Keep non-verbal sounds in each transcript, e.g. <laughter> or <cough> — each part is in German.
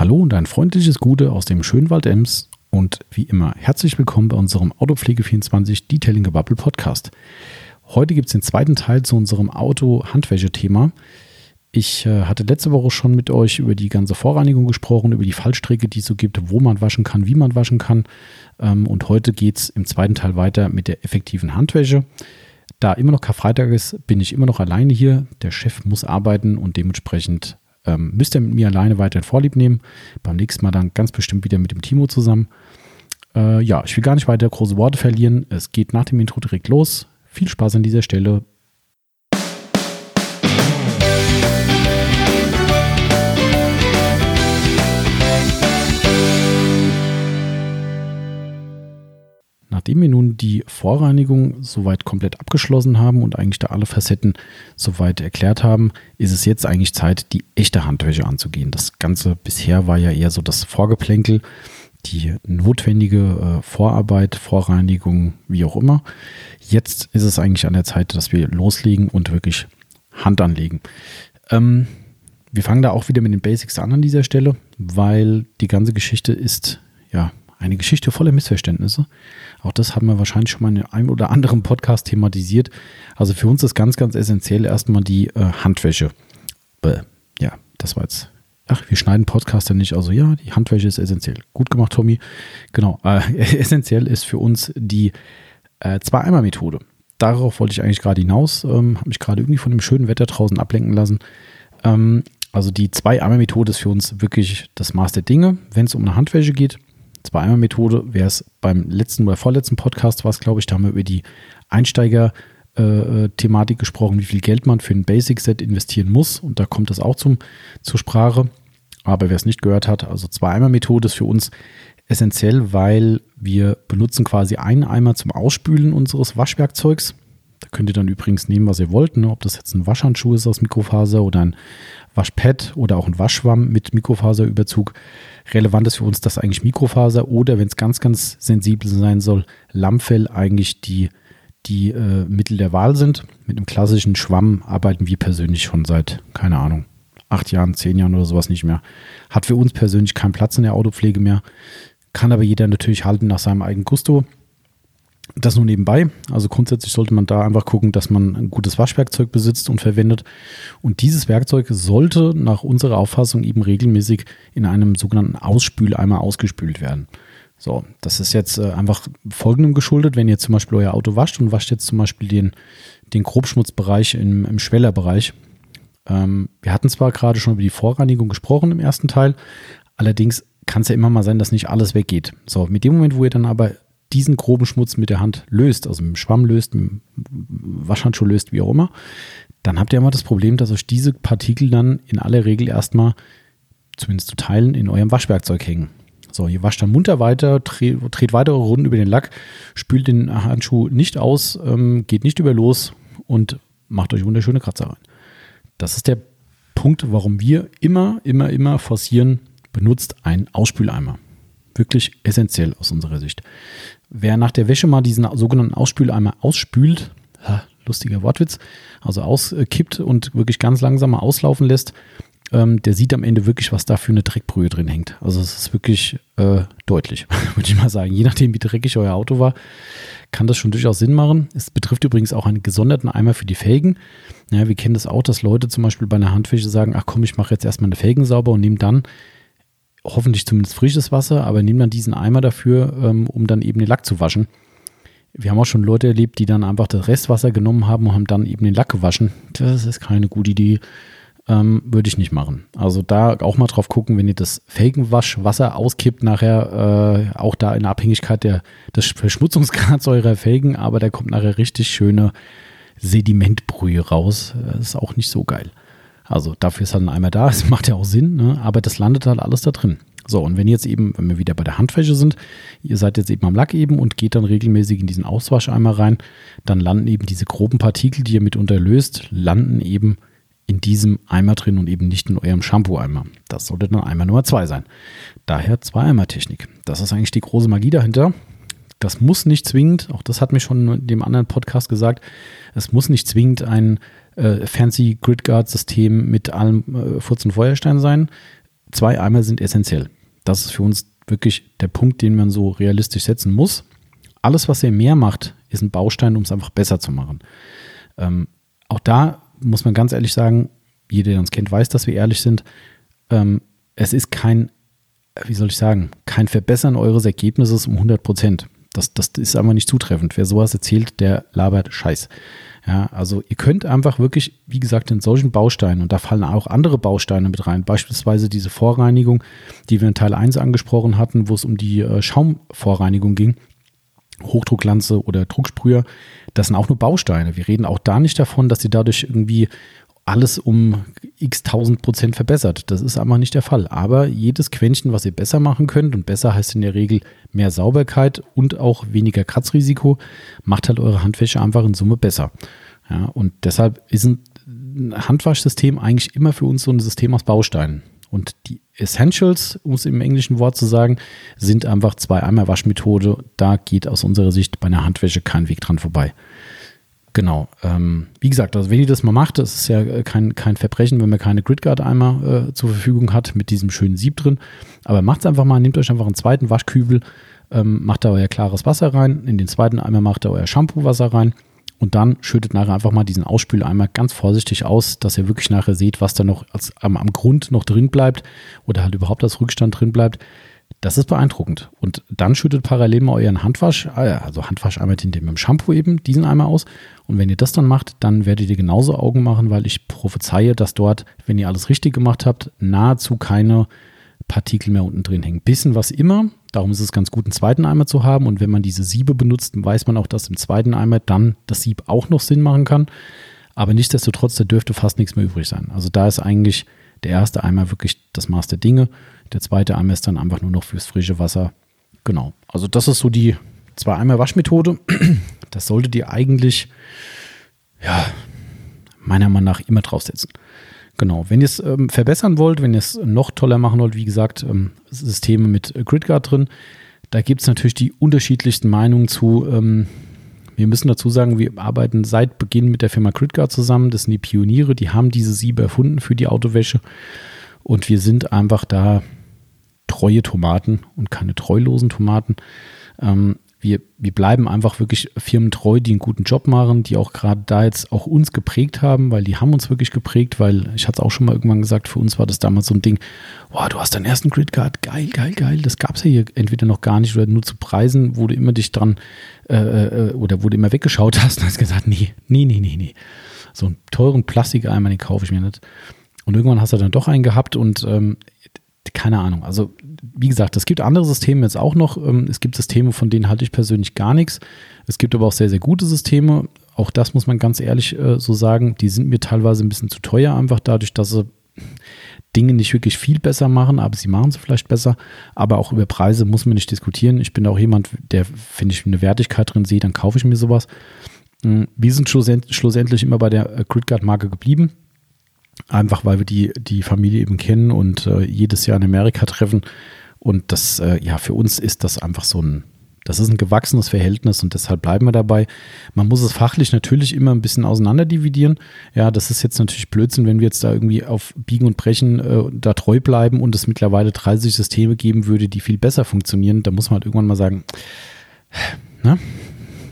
Hallo und ein freundliches Gute aus dem schönen Wald Ems und wie immer herzlich willkommen bei unserem Autopflege24 Detailing Gebubble Podcast. Heute gibt es den zweiten Teil zu unserem Auto-Handwäsche-Thema. Ich äh, hatte letzte Woche schon mit euch über die ganze Vorreinigung gesprochen, über die Fallstrecke, die es so gibt, wo man waschen kann, wie man waschen kann. Ähm, und heute geht es im zweiten Teil weiter mit der effektiven Handwäsche. Da immer noch Karfreitag ist, bin ich immer noch alleine hier. Der Chef muss arbeiten und dementsprechend ähm, müsst ihr mit mir alleine weiterhin Vorlieb nehmen. Beim nächsten Mal dann ganz bestimmt wieder mit dem Timo zusammen. Äh, ja, ich will gar nicht weiter große Worte verlieren. Es geht nach dem Intro direkt los. Viel Spaß an dieser Stelle. Nachdem wir nun die Vorreinigung soweit komplett abgeschlossen haben und eigentlich da alle Facetten soweit erklärt haben, ist es jetzt eigentlich Zeit, die echte Handwäsche anzugehen. Das Ganze bisher war ja eher so das Vorgeplänkel, die notwendige äh, Vorarbeit, Vorreinigung, wie auch immer. Jetzt ist es eigentlich an der Zeit, dass wir loslegen und wirklich Hand anlegen. Ähm, wir fangen da auch wieder mit den Basics an an dieser Stelle, weil die ganze Geschichte ist ja eine Geschichte voller Missverständnisse. Auch das haben wir wahrscheinlich schon mal in einem oder anderen Podcast thematisiert. Also für uns ist ganz, ganz essentiell erstmal die äh, Handwäsche. Äh, ja, das war jetzt. Ach, wir schneiden Podcaster nicht. Also ja, die Handwäsche ist essentiell. Gut gemacht, Tommy. Genau. Äh, <laughs> essentiell ist für uns die äh, Zwei-Eimer-Methode. Darauf wollte ich eigentlich gerade hinaus. Ähm, Habe mich gerade irgendwie von dem schönen Wetter draußen ablenken lassen. Ähm, also die Zwei-Eimer-Methode ist für uns wirklich das Maß der Dinge, wenn es um eine Handwäsche geht. Zwei-Eimer-Methode, wer es beim letzten oder vorletzten Podcast war, glaube ich, da haben wir über die Einsteiger-Thematik äh, gesprochen, wie viel Geld man für ein Basic-Set investieren muss. Und da kommt das auch zum, zur Sprache. Aber wer es nicht gehört hat, also Zwei-Eimer-Methode ist für uns essentiell, weil wir benutzen quasi einen Eimer zum Ausspülen unseres Waschwerkzeugs. Da könnt ihr dann übrigens nehmen, was ihr wollt, ne? ob das jetzt ein Waschhandschuh ist aus Mikrofaser oder ein Waschpad oder auch ein Waschschwamm mit Mikrofaserüberzug. Relevant ist für uns das eigentlich Mikrofaser oder wenn es ganz, ganz sensibel sein soll, Lammfell eigentlich die, die äh, Mittel der Wahl sind. Mit einem klassischen Schwamm arbeiten wir persönlich schon seit, keine Ahnung, acht Jahren, zehn Jahren oder sowas nicht mehr. Hat für uns persönlich keinen Platz in der Autopflege mehr. Kann aber jeder natürlich halten nach seinem eigenen Gusto. Das nur nebenbei. Also grundsätzlich sollte man da einfach gucken, dass man ein gutes Waschwerkzeug besitzt und verwendet. Und dieses Werkzeug sollte nach unserer Auffassung eben regelmäßig in einem sogenannten Ausspüleimer ausgespült werden. So, das ist jetzt äh, einfach folgendem geschuldet, wenn ihr zum Beispiel euer Auto wascht und wascht jetzt zum Beispiel den, den Grobschmutzbereich im, im Schwellerbereich. Ähm, wir hatten zwar gerade schon über die Vorreinigung gesprochen im ersten Teil, allerdings kann es ja immer mal sein, dass nicht alles weggeht. So, mit dem Moment, wo ihr dann aber diesen groben Schmutz mit der Hand löst, also mit dem Schwamm löst, mit dem Waschhandschuh löst, wie auch immer, dann habt ihr immer das Problem, dass euch diese Partikel dann in aller Regel erstmal, zumindest zu Teilen, in eurem Waschwerkzeug hängen. So, ihr wascht dann munter weiter, dreht, dreht weitere Runden über den Lack, spült den Handschuh nicht aus, ähm, geht nicht über los und macht euch wunderschöne Kratzer rein. Das ist der Punkt, warum wir immer, immer, immer forcieren, benutzt einen Ausspüleimer. Wirklich essentiell aus unserer Sicht. Wer nach der Wäsche mal diesen sogenannten Ausspüleimer ausspült, lustiger Wortwitz, also auskippt und wirklich ganz langsam mal auslaufen lässt, ähm, der sieht am Ende wirklich, was da für eine Dreckbrühe drin hängt. Also es ist wirklich äh, deutlich, <laughs> würde ich mal sagen. Je nachdem, wie dreckig euer Auto war, kann das schon durchaus Sinn machen. Es betrifft übrigens auch einen gesonderten Eimer für die Felgen. Ja, wir kennen das auch, dass Leute zum Beispiel bei einer Handwäsche sagen, ach komm, ich mache jetzt erstmal eine Felgen sauber und nehme dann hoffentlich zumindest frisches Wasser, aber nehmen dann diesen Eimer dafür, ähm, um dann eben den Lack zu waschen. Wir haben auch schon Leute erlebt, die dann einfach das Restwasser genommen haben und haben dann eben den Lack gewaschen. Das ist keine gute Idee. Ähm, würde ich nicht machen. Also da auch mal drauf gucken, wenn ihr das Felgenwaschwasser auskippt, nachher äh, auch da in Abhängigkeit der, des Verschmutzungsgrads eurer Felgen, aber da kommt nachher richtig schöne Sedimentbrühe raus. Das ist auch nicht so geil. Also dafür ist halt ein Eimer da, <laughs> es macht ja auch Sinn, ne? aber das landet halt alles da drin. So, und wenn jetzt eben, wenn wir wieder bei der Handwäsche sind, ihr seid jetzt eben am Lack eben und geht dann regelmäßig in diesen Auswascheimer rein, dann landen eben diese groben Partikel, die ihr mitunter löst, landen eben in diesem Eimer drin und eben nicht in eurem Shampoo-Eimer. Das sollte dann Eimer Nummer zwei sein. Daher Zwei-Eimer-Technik. Das ist eigentlich die große Magie dahinter. Das muss nicht zwingend, auch das hat mir schon in dem anderen Podcast gesagt, es muss nicht zwingend ein äh, fancy Grid Guard System mit allem äh, Furz und Feuerstein sein. zwei Eimer sind essentiell. Das ist für uns wirklich der Punkt, den man so realistisch setzen muss. Alles, was ihr mehr macht, ist ein Baustein, um es einfach besser zu machen. Ähm, auch da muss man ganz ehrlich sagen, jeder, der uns kennt, weiß, dass wir ehrlich sind. Ähm, es ist kein, wie soll ich sagen, kein Verbessern eures Ergebnisses um 100 Prozent. Das, das ist einfach nicht zutreffend. Wer sowas erzählt, der labert Scheiß. Ja, also ihr könnt einfach wirklich, wie gesagt, in solchen Bausteinen, und da fallen auch andere Bausteine mit rein, beispielsweise diese Vorreinigung, die wir in Teil 1 angesprochen hatten, wo es um die äh, Schaumvorreinigung ging, Hochdrucklanze oder Drucksprüher, das sind auch nur Bausteine. Wir reden auch da nicht davon, dass sie dadurch irgendwie alles um x tausend Prozent verbessert. Das ist einfach nicht der Fall. Aber jedes Quäntchen, was ihr besser machen könnt, und besser heißt in der Regel mehr Sauberkeit und auch weniger Kratzrisiko, macht halt eure Handwäsche einfach in Summe besser. Ja, und deshalb ist ein Handwaschsystem eigentlich immer für uns so ein System aus Bausteinen. Und die Essentials, um es im englischen Wort zu sagen, sind einfach zwei Eimer Waschmethode. Da geht aus unserer Sicht bei einer Handwäsche kein Weg dran vorbei. Genau. Ähm, wie gesagt, also wenn ihr das mal macht, das ist ja äh, kein, kein Verbrechen, wenn man keine Gridguard-Eimer äh, zur Verfügung hat mit diesem schönen Sieb drin. Aber macht es einfach mal, nehmt euch einfach einen zweiten Waschkübel, ähm, macht da euer klares Wasser rein, in den zweiten Eimer macht ihr euer Shampoo-Wasser rein und dann schüttet nachher einfach mal diesen Ausspüleimer ganz vorsichtig aus, dass ihr wirklich nachher seht, was da noch als, am, am Grund noch drin bleibt oder halt überhaupt als Rückstand drin bleibt. Das ist beeindruckend. Und dann schüttet parallel mal euren Handwasch, äh, also Handwascheimer mit dem Shampoo eben, diesen Eimer aus. Und wenn ihr das dann macht, dann werdet ihr genauso Augen machen, weil ich prophezeie, dass dort, wenn ihr alles richtig gemacht habt, nahezu keine Partikel mehr unten drin hängen. Bisschen was immer. Darum ist es ganz gut, einen zweiten Eimer zu haben. Und wenn man diese Siebe benutzt, weiß man auch, dass im zweiten Eimer dann das Sieb auch noch Sinn machen kann. Aber nichtsdestotrotz, da dürfte fast nichts mehr übrig sein. Also da ist eigentlich der erste Eimer wirklich das Maß der Dinge. Der zweite Eimer ist dann einfach nur noch fürs frische Wasser. Genau. Also das ist so die zwei Eimer Waschmethode. Das solltet ihr eigentlich, ja, meiner Meinung nach immer draufsetzen. Genau. Wenn ihr es ähm, verbessern wollt, wenn ihr es noch toller machen wollt, wie gesagt, ähm, Systeme mit Gridguard drin, da gibt es natürlich die unterschiedlichsten Meinungen zu. Ähm, wir müssen dazu sagen, wir arbeiten seit Beginn mit der Firma Gridguard zusammen. Das sind die Pioniere, die haben diese Siebe erfunden für die Autowäsche. Und wir sind einfach da treue Tomaten und keine treulosen Tomaten. Ähm, wir, wir bleiben einfach wirklich firmentreu, die einen guten Job machen, die auch gerade da jetzt auch uns geprägt haben, weil die haben uns wirklich geprägt, weil ich hatte es auch schon mal irgendwann gesagt, für uns war das damals so ein Ding, boah, du hast deinen ersten Gridguard, geil, geil, geil, das gab es ja hier entweder noch gar nicht oder nur zu Preisen, wo du immer dich dran äh, äh, oder wo du immer weggeschaut hast und hast gesagt, nee, nee, nee, nee, nee. So einen teuren Plastikeimer, den kaufe ich mir nicht. Und irgendwann hast du dann doch einen gehabt und ähm, keine Ahnung. Also, wie gesagt, es gibt andere Systeme jetzt auch noch. Ähm, es gibt Systeme, von denen halte ich persönlich gar nichts. Es gibt aber auch sehr, sehr gute Systeme. Auch das muss man ganz ehrlich äh, so sagen. Die sind mir teilweise ein bisschen zu teuer, einfach dadurch, dass sie Dinge nicht wirklich viel besser machen, aber sie machen sie vielleicht besser. Aber auch über Preise muss man nicht diskutieren. Ich bin auch jemand, der, wenn ich eine Wertigkeit drin sehe, dann kaufe ich mir sowas. Hm, wir sind schlussendlich immer bei der äh, Gridguard-Marke geblieben. Einfach weil wir die, die Familie eben kennen und äh, jedes Jahr in Amerika treffen. Und das, äh, ja, für uns ist das einfach so ein, das ist ein gewachsenes Verhältnis und deshalb bleiben wir dabei. Man muss es fachlich natürlich immer ein bisschen auseinanderdividieren. Ja, das ist jetzt natürlich Blödsinn, wenn wir jetzt da irgendwie auf Biegen und Brechen äh, da treu bleiben und es mittlerweile 30 Systeme geben würde, die viel besser funktionieren. Da muss man halt irgendwann mal sagen, na,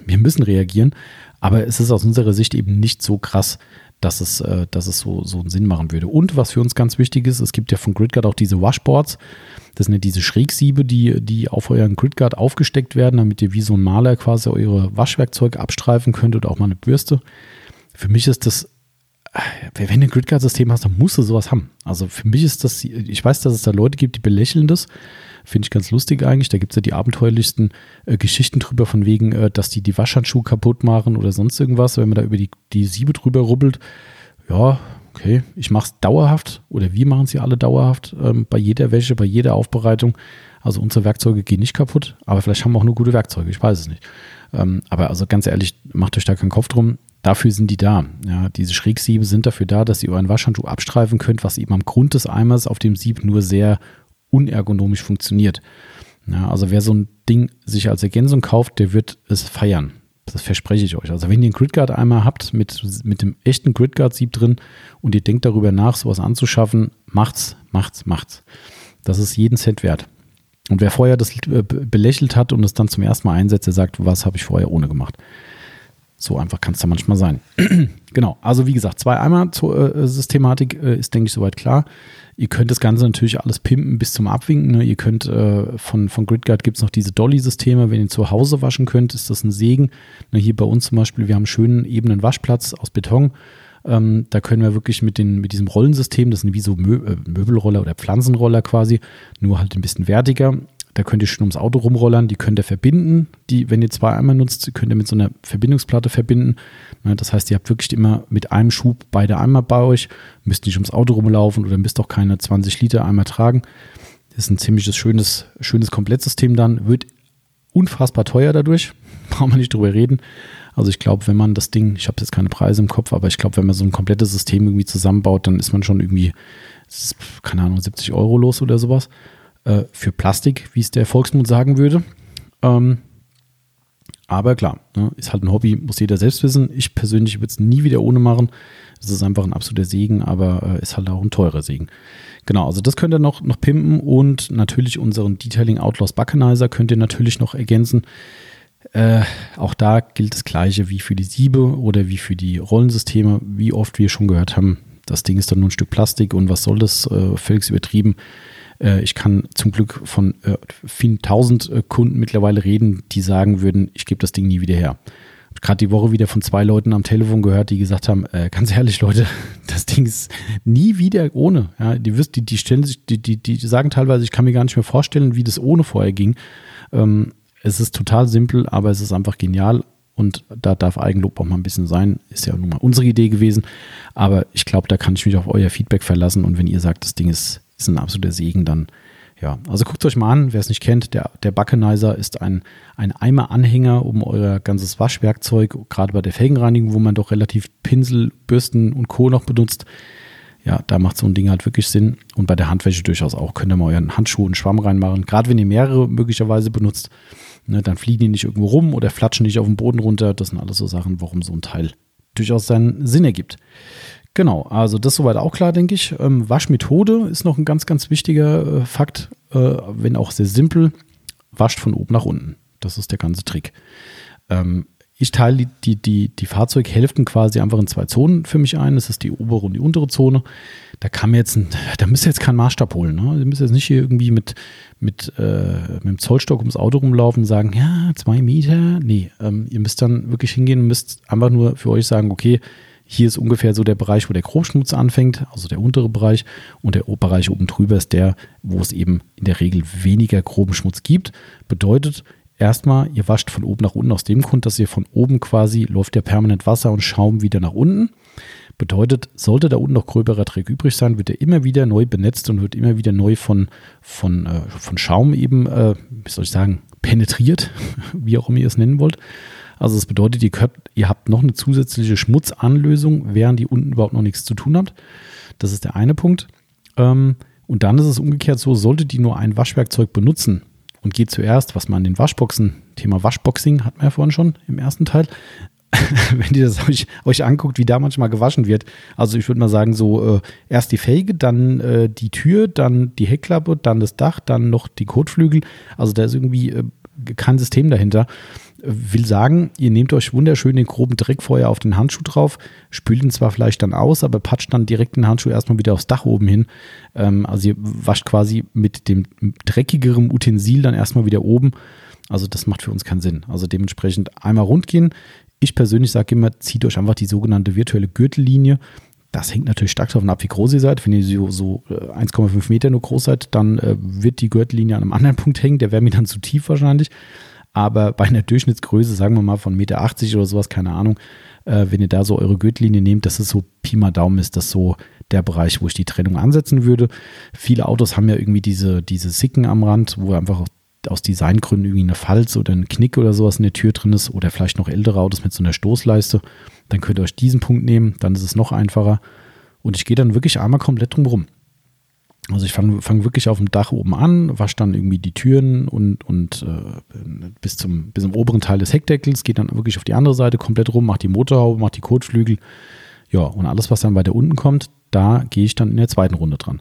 wir müssen reagieren. Aber es ist aus unserer Sicht eben nicht so krass, dass es, äh, dass es so, so einen Sinn machen würde. Und was für uns ganz wichtig ist, es gibt ja von Gridguard auch diese Washboards. Das sind ja diese Schrägsiebe, die, die auf euren Gridguard aufgesteckt werden, damit ihr wie so ein Maler quasi eure Waschwerkzeuge abstreifen könnt oder auch mal eine Bürste. Für mich ist das, äh, wenn du ein Gridguard-System hast, dann musst du sowas haben. Also für mich ist das, ich weiß, dass es da Leute gibt, die belächeln das. Finde ich ganz lustig eigentlich. Da gibt es ja die abenteuerlichsten äh, Geschichten drüber, von wegen, äh, dass die die Waschhandschuhe kaputt machen oder sonst irgendwas, wenn man da über die, die Siebe drüber rubbelt. Ja, okay, ich mache es dauerhaft oder wir machen sie alle dauerhaft ähm, bei jeder Wäsche, bei jeder Aufbereitung. Also unsere Werkzeuge gehen nicht kaputt, aber vielleicht haben wir auch nur gute Werkzeuge, ich weiß es nicht. Ähm, aber also ganz ehrlich, macht euch da keinen Kopf drum. Dafür sind die da. Ja, diese Schrägsiebe sind dafür da, dass ihr euren Waschhandschuh abstreifen könnt, was eben am Grund des Eimers auf dem Sieb nur sehr unergonomisch funktioniert. Ja, also wer so ein Ding sich als Ergänzung kauft, der wird es feiern. Das verspreche ich euch. Also wenn ihr einen Gridguard einmal habt mit, mit dem echten Gridguard-Sieb drin und ihr denkt darüber nach, sowas anzuschaffen, macht's, macht's, macht's. Das ist jeden Cent wert. Und wer vorher das äh, belächelt hat und es dann zum ersten Mal einsetzt, der sagt, was habe ich vorher ohne gemacht. So einfach kann es da manchmal sein. <clears throat> genau, also wie gesagt, zwei Eimer zur äh, Systematik äh, ist, denke ich, soweit klar. Ihr könnt das Ganze natürlich alles pimpen bis zum Abwinken. Ne? Ihr könnt äh, von, von GridGuard gibt es noch diese Dolly-Systeme. Wenn ihr zu Hause waschen könnt, ist das ein Segen. Ne, hier bei uns zum Beispiel, wir haben einen schönen ebenen Waschplatz aus Beton. Ähm, da können wir wirklich mit, den, mit diesem Rollensystem, das sind wie so Mö äh, Möbelroller oder Pflanzenroller quasi, nur halt ein bisschen wertiger. Da könnt ihr schon ums Auto rumrollern, die könnt ihr verbinden. Die, wenn ihr zwei Eimer nutzt, könnt ihr mit so einer Verbindungsplatte verbinden. Das heißt, ihr habt wirklich immer mit einem Schub beide Eimer bei euch, müsst nicht ums Auto rumlaufen oder müsst auch keine 20 Liter Eimer tragen. Das ist ein ziemliches schönes, schönes Komplettsystem dann. Wird unfassbar teuer dadurch. <laughs> Brauchen wir nicht drüber reden. Also ich glaube, wenn man das Ding, ich habe jetzt keine Preise im Kopf, aber ich glaube, wenn man so ein komplettes System irgendwie zusammenbaut, dann ist man schon irgendwie, keine Ahnung, 70 Euro los oder sowas äh, für Plastik, wie es der Volksmund sagen würde. Ähm, aber klar, ne, ist halt ein Hobby, muss jeder selbst wissen. Ich persönlich würde es nie wieder ohne machen. Es ist einfach ein absoluter Segen, aber äh, ist halt auch ein teurer Segen. Genau, also das könnt ihr noch, noch pimpen und natürlich unseren Detailing Outlaws Buckenizer könnt ihr natürlich noch ergänzen. Äh, auch da gilt das Gleiche wie für die Siebe oder wie für die Rollensysteme. Wie oft wir schon gehört haben, das Ding ist dann nur ein Stück Plastik und was soll das? Äh, völlig übertrieben. Äh, ich kann zum Glück von äh, vielen tausend äh, Kunden mittlerweile reden, die sagen würden, ich gebe das Ding nie wieder her. Gerade die Woche wieder von zwei Leuten am Telefon gehört, die gesagt haben, äh, ganz ehrlich, Leute, <laughs> das Ding ist nie wieder ohne. Ja, die, die, die stellen sich, die, die, die sagen teilweise, ich kann mir gar nicht mehr vorstellen, wie das ohne vorher ging. Ähm, es ist total simpel, aber es ist einfach genial und da darf Eigenlob auch mal ein bisschen sein. Ist ja nun mal unsere Idee gewesen. Aber ich glaube, da kann ich mich auf euer Feedback verlassen. Und wenn ihr sagt, das Ding ist ist ein absoluter Segen dann. Ja, also guckt euch mal an, wer es nicht kennt, der, der Buckenizer ist ein, ein Eimer-Anhänger um euer ganzes Waschwerkzeug, gerade bei der Felgenreinigung, wo man doch relativ Pinsel, Bürsten und Co. noch benutzt. Ja, da macht so ein Ding halt wirklich Sinn. Und bei der Handwäsche durchaus auch. Könnt ihr mal euren Handschuh und Schwamm reinmachen. Gerade wenn ihr mehrere möglicherweise benutzt, ne, dann fliegen die nicht irgendwo rum oder flatschen nicht auf den Boden runter. Das sind alles so Sachen, warum so ein Teil durchaus seinen Sinn ergibt. Genau, also das soweit auch klar, denke ich. Ähm, Waschmethode ist noch ein ganz, ganz wichtiger äh, Fakt, äh, wenn auch sehr simpel. Wascht von oben nach unten. Das ist der ganze Trick. Ähm, ich teile die, die, die, Fahrzeughälften quasi einfach in zwei Zonen für mich ein. Das ist die obere und die untere Zone. Da kann mir jetzt, ein, da müsst ihr jetzt keinen Maßstab holen. Ne? Ihr müsst jetzt nicht hier irgendwie mit, mit, äh, mit dem Zollstock ums Auto rumlaufen und sagen, ja, zwei Meter. Nee, ähm, ihr müsst dann wirklich hingehen und müsst einfach nur für euch sagen, okay, hier ist ungefähr so der Bereich, wo der Grobschmutz anfängt, also der untere Bereich. Und der Bereich oben drüber ist der, wo es eben in der Regel weniger groben Schmutz gibt. Bedeutet, erstmal, ihr wascht von oben nach unten aus dem Grund, dass ihr von oben quasi läuft ja permanent Wasser und Schaum wieder nach unten. Bedeutet, sollte da unten noch gröberer Dreck übrig sein, wird er immer wieder neu benetzt und wird immer wieder neu von, von, äh, von Schaum eben, äh, wie soll ich sagen, penetriert, <laughs> wie auch immer ihr es nennen wollt. Also das bedeutet, ihr, könnt, ihr habt noch eine zusätzliche Schmutzanlösung, während ihr unten überhaupt noch nichts zu tun habt. Das ist der eine Punkt. Ähm, und dann ist es umgekehrt so, solltet ihr nur ein Waschwerkzeug benutzen und geht zuerst, was man in den Waschboxen, Thema Waschboxing hatten wir ja vorhin schon im ersten Teil, <laughs> wenn ihr das euch, euch anguckt, wie da manchmal gewaschen wird. Also ich würde mal sagen, so äh, erst die Felge, dann äh, die Tür, dann die Heckklappe, dann das Dach, dann noch die Kotflügel. Also da ist irgendwie äh, kein System dahinter. Will sagen, ihr nehmt euch wunderschön den groben Dreck vorher auf den Handschuh drauf, spült ihn zwar vielleicht dann aus, aber patscht dann direkt den Handschuh erstmal wieder aufs Dach oben hin. Ähm, also ihr wascht quasi mit dem dreckigeren Utensil dann erstmal wieder oben. Also das macht für uns keinen Sinn. Also dementsprechend einmal rund gehen. Ich persönlich sage immer, zieht euch einfach die sogenannte virtuelle Gürtellinie. Das hängt natürlich stark davon ab, wie groß ihr seid. Wenn ihr so, so 1,5 äh, Meter nur groß seid, dann äh, wird die Gürtellinie an einem anderen <laughs> Punkt hängen. Der wäre mir dann zu tief wahrscheinlich. Aber bei einer Durchschnittsgröße, sagen wir mal von 1,80 Meter oder sowas, keine Ahnung, äh, wenn ihr da so eure Gürtellinie nehmt, dass es so Pi mal Daumen ist, das so der Bereich, wo ich die Trennung ansetzen würde. Viele Autos haben ja irgendwie diese, diese Sicken am Rand, wo einfach aus Designgründen irgendwie eine Falz oder ein Knick oder sowas in der Tür drin ist oder vielleicht noch ältere Autos mit so einer Stoßleiste. Dann könnt ihr euch diesen Punkt nehmen, dann ist es noch einfacher. Und ich gehe dann wirklich einmal komplett drum rum. Also ich fange fang wirklich auf dem Dach oben an, wasche dann irgendwie die Türen und, und äh, bis, zum, bis zum oberen Teil des Heckdeckels, gehe dann wirklich auf die andere Seite komplett rum, mache die Motorhaube, mache die Kotflügel. Ja, und alles, was dann weiter unten kommt, da gehe ich dann in der zweiten Runde dran.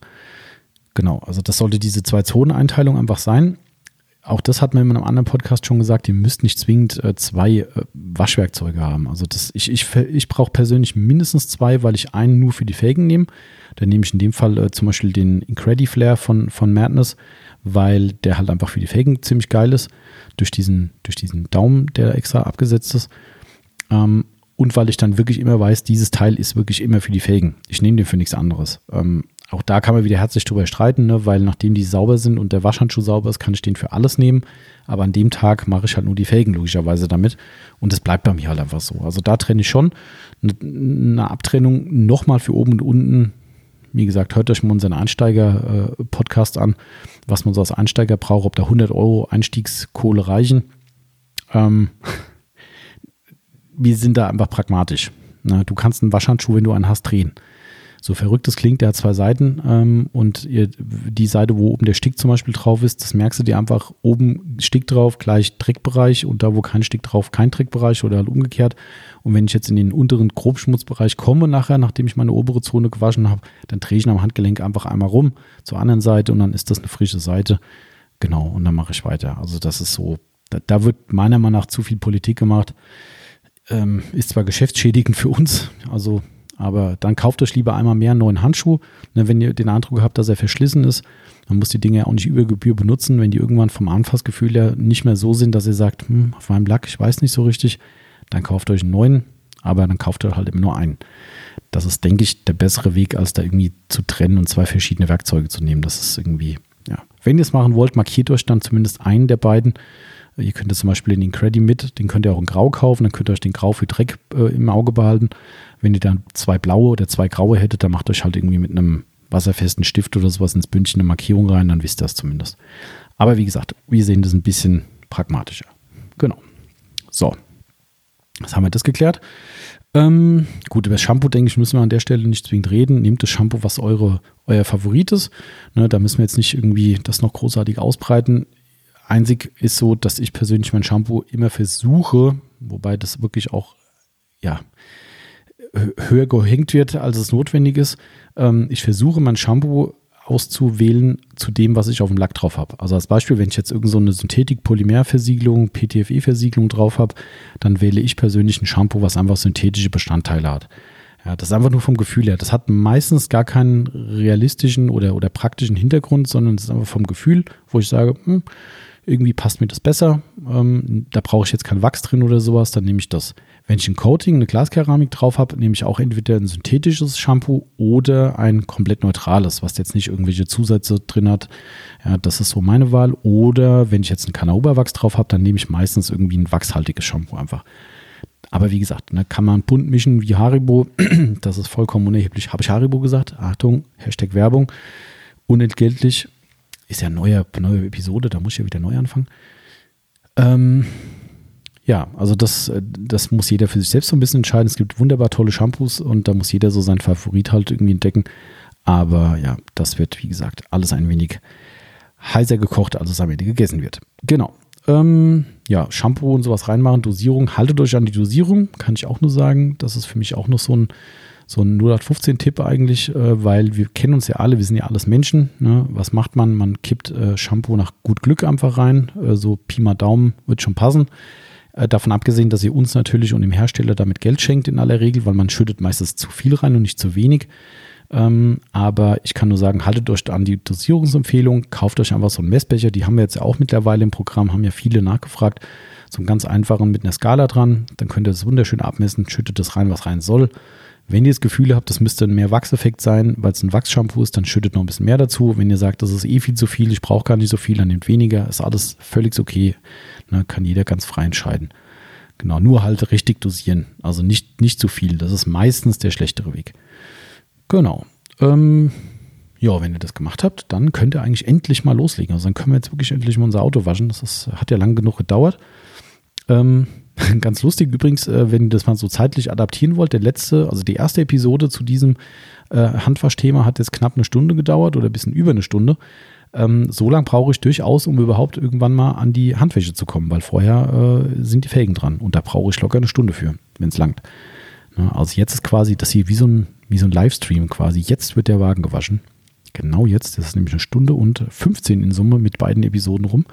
Genau, also das sollte diese Zwei-Zonen-Einteilung einfach sein. Auch das hat man in einem anderen Podcast schon gesagt, ihr müsst nicht zwingend äh, zwei äh, Waschwerkzeuge haben. Also das, ich, ich, ich brauche persönlich mindestens zwei, weil ich einen nur für die Felgen nehme. Dann nehme ich in dem Fall äh, zum Beispiel den Incredi-Flare von, von Madness, weil der halt einfach für die Felgen ziemlich geil ist, durch diesen, durch diesen Daumen, der extra abgesetzt ist. Ähm, und weil ich dann wirklich immer weiß, dieses Teil ist wirklich immer für die Felgen. Ich nehme den für nichts anderes. Ähm, auch da kann man wieder herzlich drüber streiten, ne? weil nachdem die sauber sind und der Waschhandschuh sauber ist, kann ich den für alles nehmen. Aber an dem Tag mache ich halt nur die Felgen logischerweise damit. Und es bleibt bei mir halt einfach so. Also da trenne ich schon eine Abtrennung nochmal für oben und unten. Wie gesagt, hört euch mal unseren Einsteiger-Podcast an, was man so als Einsteiger braucht, ob da 100 Euro Einstiegskohle reichen. Ähm, <laughs> wir sind da einfach pragmatisch. Na, du kannst einen Waschhandschuh, wenn du einen hast, drehen so verrückt es klingt, der hat zwei Seiten ähm, und ihr, die Seite, wo oben der Stick zum Beispiel drauf ist, das merkst du dir einfach oben Stick drauf, gleich Trickbereich und da, wo kein Stick drauf, kein Trickbereich oder halt umgekehrt. Und wenn ich jetzt in den unteren Grobschmutzbereich komme nachher, nachdem ich meine obere Zone gewaschen habe, dann drehe ich am Handgelenk einfach einmal rum zur anderen Seite und dann ist das eine frische Seite. Genau, und dann mache ich weiter. Also das ist so, da, da wird meiner Meinung nach zu viel Politik gemacht. Ähm, ist zwar geschäftsschädigend für uns, also aber dann kauft euch lieber einmal mehr einen neuen Handschuh. Ne, wenn ihr den Eindruck habt, dass er verschlissen ist, man muss die Dinge ja auch nicht über Gebühr benutzen. Wenn die irgendwann vom Anfassgefühl her nicht mehr so sind, dass ihr sagt, hm, auf meinem Lack, ich weiß nicht so richtig, dann kauft euch einen neuen, aber dann kauft ihr halt immer nur einen. Das ist, denke ich, der bessere Weg, als da irgendwie zu trennen und zwei verschiedene Werkzeuge zu nehmen. Das ist irgendwie, ja. Wenn ihr es machen wollt, markiert euch dann zumindest einen der beiden. Ihr könnt zum Beispiel den Incredi mit, den könnt ihr auch in Grau kaufen, dann könnt ihr euch den Grau für Dreck äh, im Auge behalten. Wenn ihr dann zwei blaue oder zwei graue hättet, dann macht euch halt irgendwie mit einem wasserfesten Stift oder sowas ins Bündchen eine Markierung rein, dann wisst ihr das zumindest. Aber wie gesagt, wir sehen das ein bisschen pragmatischer. Genau. So, jetzt haben wir das geklärt. Ähm, gut, über das Shampoo, denke ich, müssen wir an der Stelle nicht zwingend reden. Nehmt das Shampoo, was eure, euer Favorit ist. Ne, da müssen wir jetzt nicht irgendwie das noch großartig ausbreiten. Einzig ist so, dass ich persönlich mein Shampoo immer versuche, wobei das wirklich auch, ja, höher gehängt wird, als es notwendig ist. Ähm, ich versuche mein Shampoo auszuwählen zu dem, was ich auf dem Lack drauf habe. Also als Beispiel, wenn ich jetzt irgendeine so eine Synthetik-Polymer-Versiegelung, PTFE-Versiegelung drauf habe, dann wähle ich persönlich ein Shampoo, was einfach synthetische Bestandteile hat. Ja, das ist einfach nur vom Gefühl her. Das hat meistens gar keinen realistischen oder, oder praktischen Hintergrund, sondern es ist einfach vom Gefühl, wo ich sage, hm, irgendwie passt mir das besser. Ähm, da brauche ich jetzt kein Wachs drin oder sowas, dann nehme ich das. Wenn ich ein Coating, eine Glaskeramik drauf habe, nehme ich auch entweder ein synthetisches Shampoo oder ein komplett neutrales, was jetzt nicht irgendwelche Zusätze drin hat. Ja, das ist so meine Wahl. Oder wenn ich jetzt ein Canauba-Wachs drauf habe, dann nehme ich meistens irgendwie ein wachshaltiges Shampoo einfach. Aber wie gesagt, ne, kann man bunt mischen wie Haribo. <clears throat> Das ist vollkommen unerheblich. Habe ich Haribo gesagt? Achtung, Hashtag Werbung. Unentgeltlich. Ist ja eine neue, neue Episode, da muss ich ja wieder neu anfangen. Ähm, ja, also das, äh, das muss jeder für sich selbst so ein bisschen entscheiden. Es gibt wunderbar tolle Shampoos und da muss jeder so seinen Favorit halt irgendwie entdecken. Aber ja, das wird, wie gesagt, alles ein wenig heißer gekocht, als es am Ende gegessen wird. Genau. Ähm, ja, Shampoo und sowas reinmachen, Dosierung. Haltet euch an die Dosierung, kann ich auch nur sagen. Das ist für mich auch noch so ein, so ein 0815-Tipp eigentlich, äh, weil wir kennen uns ja alle, wir sind ja alles Menschen. Ne? Was macht man? Man kippt äh, Shampoo nach gut Glück einfach rein. Äh, so Pi mal Daumen wird schon passen. Äh, davon abgesehen, dass ihr uns natürlich und dem Hersteller damit Geld schenkt in aller Regel, weil man schüttet meistens zu viel rein und nicht zu wenig. Ähm, aber ich kann nur sagen, haltet euch an die Dosierungsempfehlung, kauft euch einfach so einen Messbecher, die haben wir jetzt ja auch mittlerweile im Programm, haben ja viele nachgefragt. So einen ganz einfachen mit einer Skala dran, dann könnt ihr das wunderschön abmessen, schüttet das rein, was rein soll. Wenn ihr das Gefühl habt, das müsste ein mehr Wachseffekt sein, weil es ein Wachsshampoo ist, dann schüttet noch ein bisschen mehr dazu. Wenn ihr sagt, das ist eh viel zu viel, ich brauche gar nicht so viel, dann nehmt weniger, ist alles völlig okay. Ne, kann jeder ganz frei entscheiden. Genau, nur halt richtig dosieren. Also nicht, nicht zu viel. Das ist meistens der schlechtere Weg. Genau. Ähm, ja, wenn ihr das gemacht habt, dann könnt ihr eigentlich endlich mal loslegen. Also dann können wir jetzt wirklich endlich mal unser Auto waschen. Das ist, hat ja lang genug gedauert. Ähm, <laughs> ganz lustig übrigens, äh, wenn ihr das mal so zeitlich adaptieren wollt. Der letzte, also die erste Episode zu diesem äh, Handwaschthema hat jetzt knapp eine Stunde gedauert oder ein bisschen über eine Stunde. Ähm, so lange brauche ich durchaus, um überhaupt irgendwann mal an die Handwäsche zu kommen, weil vorher äh, sind die Felgen dran und da brauche ich locker eine Stunde für, wenn es langt. Ja, also jetzt ist quasi das hier wie so, ein, wie so ein Livestream quasi. Jetzt wird der Wagen gewaschen. Genau jetzt, das ist nämlich eine Stunde und 15 in Summe mit beiden Episoden rum.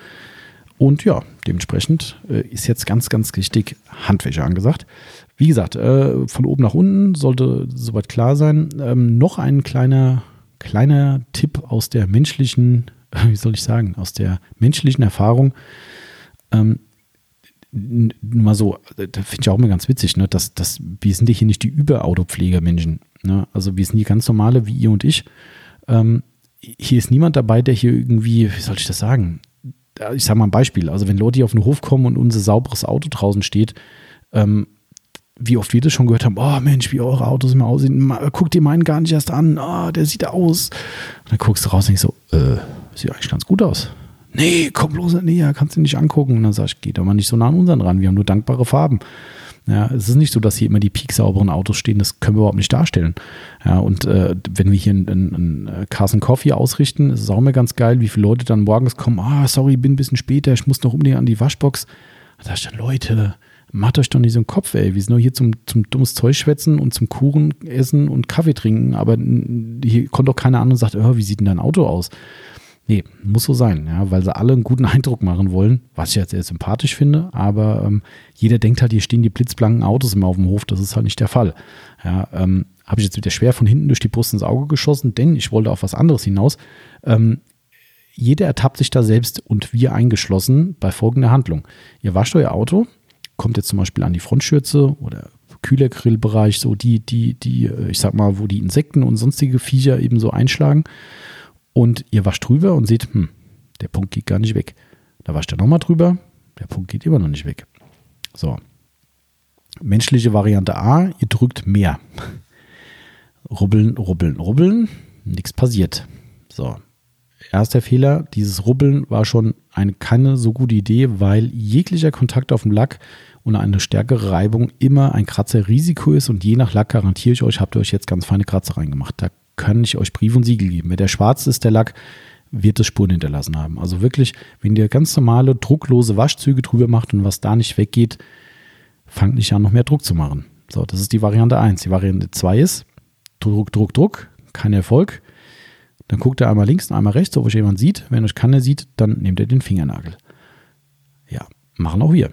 Und ja, dementsprechend äh, ist jetzt ganz, ganz richtig Handwäsche angesagt. Wie gesagt, äh, von oben nach unten sollte soweit klar sein. Ähm, noch ein kleiner, kleiner Tipp aus der menschlichen, <laughs> wie soll ich sagen, aus der menschlichen Erfahrung. Ähm, mal so, da finde ich auch immer ganz witzig, ne, dass, dass wir sind hier nicht die Überautopflegermenschen. Ne? Also wir sind die ganz normale, wie ihr und ich. Ähm, hier ist niemand dabei, der hier irgendwie, wie soll ich das sagen? Ich sage mal ein Beispiel. Also wenn Leute hier auf den Hof kommen und unser sauberes Auto draußen steht, ähm, wie oft wir das schon gehört haben, oh Mensch, wie eure Autos immer aussehen, guck dir meinen gar nicht erst an, oh, der sieht aus. Und dann guckst du raus und denkst so, äh, sieht eigentlich ganz gut aus. Nee, komm bloß näher, kannst du nicht angucken. Und dann sag ich, geh doch mal nicht so nah an unseren ran, wir haben nur dankbare Farben. Ja, es ist nicht so, dass hier immer die pieksauberen Autos stehen, das können wir überhaupt nicht darstellen. Ja, und äh, wenn wir hier einen, einen äh, Carson Coffee ausrichten, ist es auch immer ganz geil, wie viele Leute dann morgens kommen, ah, sorry, bin ein bisschen später, ich muss noch unbedingt an die Waschbox. Da ich dann, Leute, macht euch doch nicht so einen Kopf, ey. Wir sind nur hier zum, zum dummes Zeug schwätzen und zum Kuchen essen und Kaffee trinken, aber hier kommt doch keiner an und sagt, oh, wie sieht denn dein Auto aus? Nee, muss so sein, ja, weil sie alle einen guten <laughs> Eindruck machen wollen, was ich jetzt sehr sympathisch finde, aber ähm, jeder denkt halt, hier stehen die blitzblanken Autos immer auf dem Hof, das ist halt nicht der Fall. Ja, ähm, habe ich jetzt wieder schwer von hinten durch die Brust ins Auge geschossen, denn ich wollte auf was anderes hinaus. Ähm, jeder ertappt sich da selbst und wir eingeschlossen bei folgender Handlung. Ihr wascht euer Auto, kommt jetzt zum Beispiel an die Frontschürze oder Kühlergrillbereich, so die, die, die, äh, ich sag mal, wo die Insekten und sonstige Viecher eben so einschlagen und ihr wascht drüber und seht, hm, der Punkt geht gar nicht weg. Da wascht ihr nochmal drüber, der Punkt geht immer noch nicht weg. So. Menschliche Variante A, ihr drückt mehr. <laughs> rubbeln, rubbeln, rubbeln, nichts passiert. So. Erster Fehler, dieses Rubbeln war schon eine keine so gute Idee, weil jeglicher Kontakt auf dem Lack und eine stärkere Reibung immer ein Kratzerrisiko ist und je nach Lack garantiere ich euch, habt ihr euch jetzt ganz feine Kratzer reingemacht. Da kann ich euch Brief und Siegel geben. Wenn der schwarz ist, der Lack, wird es Spuren hinterlassen haben. Also wirklich, wenn ihr ganz normale, drucklose Waschzüge drüber macht und was da nicht weggeht, fangt nicht an, noch mehr Druck zu machen. So, das ist die Variante 1. Die Variante 2 ist Druck, Druck, Druck, kein Erfolg. Dann guckt ihr einmal links und einmal rechts, ob euch jemand sieht. Wenn euch keiner sieht, dann nehmt ihr den Fingernagel. Ja, machen auch wir.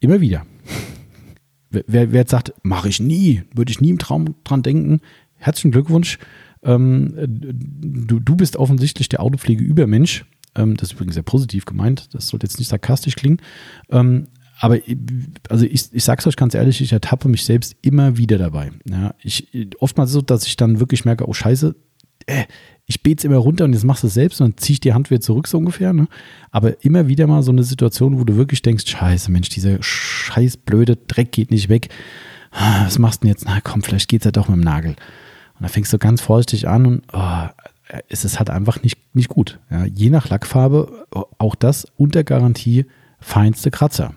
Immer wieder. <laughs> Wer, wer jetzt sagt, mache ich nie, würde ich nie im Traum dran denken, herzlichen Glückwunsch. Ähm, du, du bist offensichtlich der Autopflege-Übermensch. Ähm, das ist übrigens sehr positiv gemeint. Das sollte jetzt nicht sarkastisch klingen. Ähm, aber also ich, ich sag's euch ganz ehrlich, ich ertappe mich selbst immer wieder dabei. Ja, ich, oftmals so, dass ich dann wirklich merke, oh Scheiße, äh, ich bete es immer runter und jetzt machst du es selbst und dann zieh ich die Hand wieder zurück, so ungefähr. Ne? Aber immer wieder mal so eine Situation, wo du wirklich denkst, scheiße, Mensch, dieser scheiß blöde Dreck geht nicht weg. Ah, was machst du denn jetzt? Na komm, vielleicht geht's ja doch mit dem Nagel. Und da fängst du ganz vorsichtig an und oh, es ist halt einfach nicht, nicht gut. Ja, je nach Lackfarbe, auch das unter Garantie feinste Kratzer.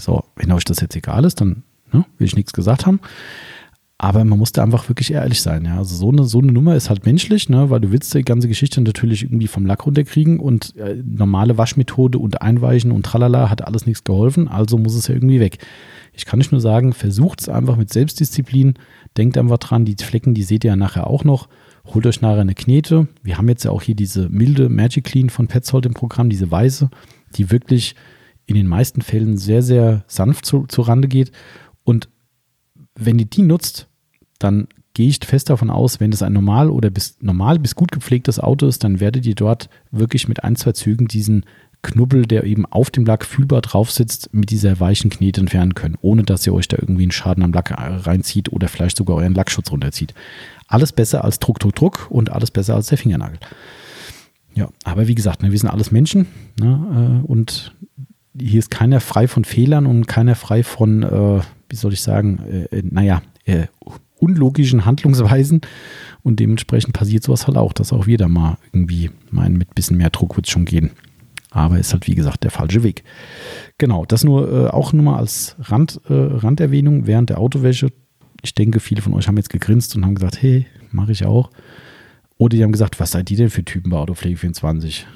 So, wenn euch das jetzt egal ist, dann ne, will ich nichts gesagt haben. Aber man muss da einfach wirklich ehrlich sein. Ja. Also so eine, so eine Nummer ist halt menschlich, ne, weil du willst die ganze Geschichte natürlich irgendwie vom Lack runterkriegen und äh, normale Waschmethode und Einweichen und tralala hat alles nichts geholfen, also muss es ja irgendwie weg. Ich kann nicht nur sagen, versucht es einfach mit Selbstdisziplin, denkt einfach dran, die Flecken, die seht ihr ja nachher auch noch. Holt euch nachher eine Knete. Wir haben jetzt ja auch hier diese milde Magic Clean von Petzold im Programm, diese weiße, die wirklich in den meisten Fällen sehr, sehr sanft zu, zu Rande geht. Und wenn ihr die nutzt, dann gehe ich fest davon aus, wenn es ein normal oder bis normal bis gut gepflegtes Auto ist, dann werdet ihr dort wirklich mit ein, zwei Zügen diesen Knubbel, der eben auf dem Lack fühlbar drauf sitzt, mit dieser weichen Knete entfernen können, ohne dass ihr euch da irgendwie einen Schaden am Lack reinzieht oder vielleicht sogar euren Lackschutz runterzieht. Alles besser als Druck, Druck, Druck und alles besser als der Fingernagel. Ja, aber wie gesagt, ne, wir sind alles Menschen ne, äh, und hier ist keiner frei von Fehlern und keiner frei von, äh, wie soll ich sagen, äh, naja, äh, unlogischen Handlungsweisen und dementsprechend passiert sowas halt auch, dass auch wir da mal irgendwie meinen, mit bisschen mehr Druck wird es schon gehen Aber ist halt, wie gesagt, der falsche Weg. Genau, das nur äh, auch nur mal als Rand, äh, Randerwähnung während der Autowäsche. Ich denke, viele von euch haben jetzt gegrinst und haben gesagt, hey, mache ich auch. Oder die haben gesagt, was seid ihr denn für Typen bei Autopflege 24?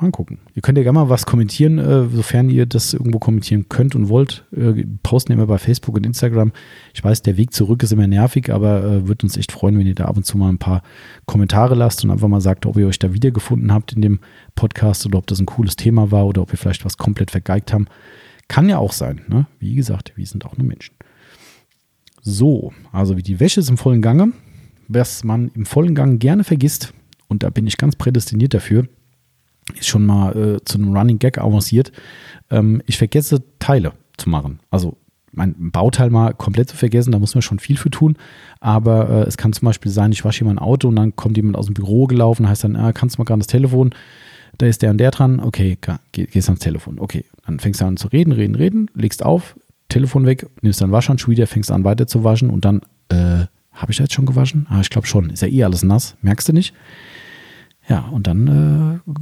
Mal gucken. Ihr könnt ja gerne mal was kommentieren, äh, sofern ihr das irgendwo kommentieren könnt und wollt. Äh, posten immer bei Facebook und Instagram. Ich weiß, der Weg zurück ist immer nervig, aber äh, würde uns echt freuen, wenn ihr da ab und zu mal ein paar Kommentare lasst und einfach mal sagt, ob ihr euch da wiedergefunden habt in dem Podcast oder ob das ein cooles Thema war oder ob wir vielleicht was komplett vergeigt haben. Kann ja auch sein. Ne? Wie gesagt, wir sind auch nur Menschen. So, also wie die Wäsche ist im vollen Gange. Was man im vollen Gang gerne vergisst, und da bin ich ganz prädestiniert dafür, ist schon mal äh, zu einem Running Gag avanciert. Ähm, ich vergesse Teile zu machen. Also mein Bauteil mal komplett zu vergessen, da muss man schon viel für tun. Aber äh, es kann zum Beispiel sein, ich wasche hier mein Auto und dann kommt jemand aus dem Büro gelaufen, heißt dann, ah, kannst du mal gerade das Telefon, da ist der und der dran, okay, geh, gehst ans Telefon, okay. Dann fängst du an zu reden, reden, reden, legst auf, Telefon weg, nimmst dann Waschhandschuh wieder, fängst an weiter zu waschen und dann, äh, habe ich jetzt schon gewaschen? Ah, ich glaube schon, ist ja eh alles nass, merkst du nicht? Ja, und dann äh,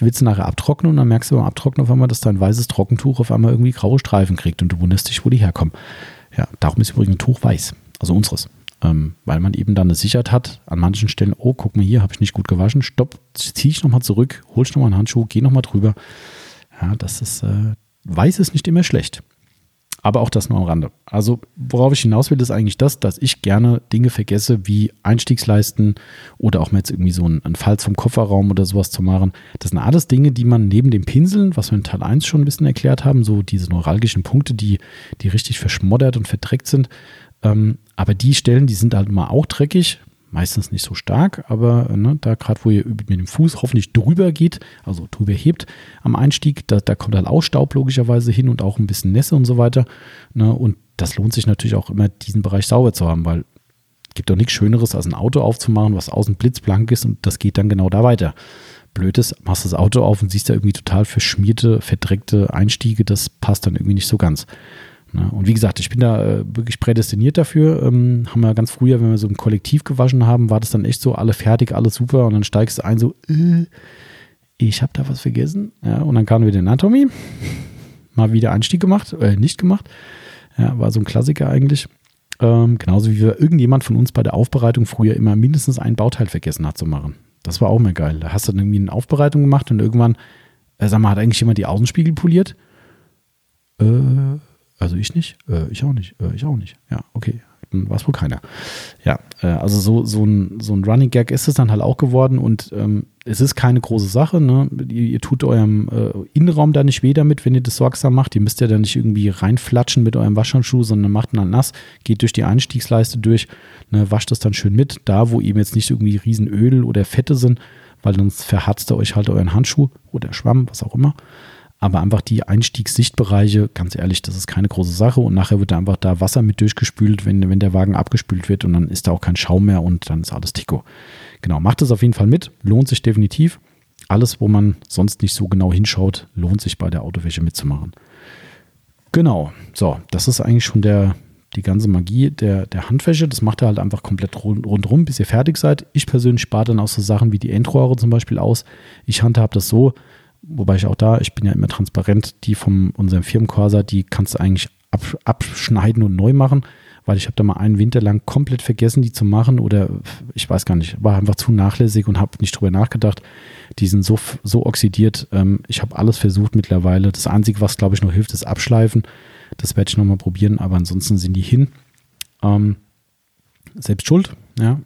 willst du nachher abtrocknen und dann merkst du beim Abtrocknen auf einmal, dass dein weißes Trockentuch auf einmal irgendwie graue Streifen kriegt und du wunderst dich, wo die herkommen. Ja, darum ist übrigens ein Tuch weiß, also unseres. Ähm, weil man eben dann eine Sicherheit hat, an manchen Stellen, oh, guck mal hier, habe ich nicht gut gewaschen, stopp, zieh ich nochmal zurück, holst nochmal einen Handschuh, geh nochmal drüber. Ja, das ist, äh, weiß ist nicht immer schlecht. Aber auch das nur am Rande. Also, worauf ich hinaus will, ist eigentlich das, dass ich gerne Dinge vergesse, wie Einstiegsleisten oder auch mal jetzt irgendwie so einen, Fall zum Kofferraum oder sowas zu machen. Das sind alles Dinge, die man neben dem Pinseln, was wir in Teil 1 schon ein bisschen erklärt haben, so diese neuralgischen Punkte, die, die richtig verschmoddert und verdreckt sind. Ähm, aber die Stellen, die sind halt mal auch dreckig, meistens nicht so stark, aber ne, da gerade, wo ihr mit dem Fuß hoffentlich drüber geht, also drüber hebt am Einstieg, da, da kommt halt auch Staub logischerweise hin und auch ein bisschen Nässe und so weiter. Ne, und das lohnt sich natürlich auch immer, diesen Bereich sauber zu haben, weil es gibt doch nichts Schöneres, als ein Auto aufzumachen, was außen blitzblank ist und das geht dann genau da weiter. Blöd ist, machst das Auto auf und siehst da irgendwie total verschmierte, verdreckte Einstiege, das passt dann irgendwie nicht so ganz. Ne? Und wie gesagt, ich bin da äh, wirklich prädestiniert dafür. Ähm, haben wir ganz früher, wenn wir so im Kollektiv gewaschen haben, war das dann echt so, alle fertig, alles super. Und dann steigst du ein, so, äh, ich habe da was vergessen. Ja, und dann kam wieder Anatomy. Mal wieder Einstieg gemacht, äh, nicht gemacht. Ja, war so ein Klassiker eigentlich. Ähm, genauso wie wir irgendjemand von uns bei der Aufbereitung früher immer mindestens ein Bauteil vergessen hat zu machen. Das war auch mal geil. Da hast du dann irgendwie eine Aufbereitung gemacht und irgendwann, äh, sag mal, hat eigentlich jemand die Außenspiegel poliert? Äh, also ich nicht, äh, ich auch nicht, äh, ich auch nicht. Ja, okay, dann war es wohl keiner. Ja, äh, also so, so, ein, so ein Running Gag ist es dann halt auch geworden und ähm, es ist keine große Sache. Ne? Ihr, ihr tut eurem äh, Innenraum da nicht weh damit, wenn ihr das sorgsam macht. Ihr müsst ja da nicht irgendwie reinflatschen mit eurem Waschhandschuh, sondern macht ihn dann nass, geht durch die Einstiegsleiste durch, ne, wascht das dann schön mit. Da, wo eben jetzt nicht irgendwie Riesenöl oder Fette sind, weil sonst verharzt ihr euch halt euren Handschuh oder Schwamm, was auch immer. Aber einfach die Einstiegssichtbereiche, ganz ehrlich, das ist keine große Sache. Und nachher wird da einfach da Wasser mit durchgespült, wenn, wenn der Wagen abgespült wird und dann ist da auch kein Schaum mehr und dann ist alles Tico. Genau, macht es auf jeden Fall mit, lohnt sich definitiv. Alles, wo man sonst nicht so genau hinschaut, lohnt sich bei der Autowäsche mitzumachen. Genau, so, das ist eigentlich schon der, die ganze Magie der, der Handwäsche. Das macht ihr halt einfach komplett rund, rundrum, bis ihr fertig seid. Ich persönlich spare dann auch so Sachen wie die Endrohre zum Beispiel aus. Ich handhabe das so, wobei ich auch da, ich bin ja immer transparent, die von unserem Firmencorsa, die kannst du eigentlich abschneiden und neu machen, weil ich habe da mal einen Winter lang komplett vergessen, die zu machen oder ich weiß gar nicht, war einfach zu nachlässig und habe nicht drüber nachgedacht. Die sind so, so oxidiert. Ähm, ich habe alles versucht mittlerweile. Das Einzige, was glaube ich noch hilft, ist Abschleifen. Das werde ich nochmal probieren, aber ansonsten sind die hin. Ähm, selbst schuld, ja.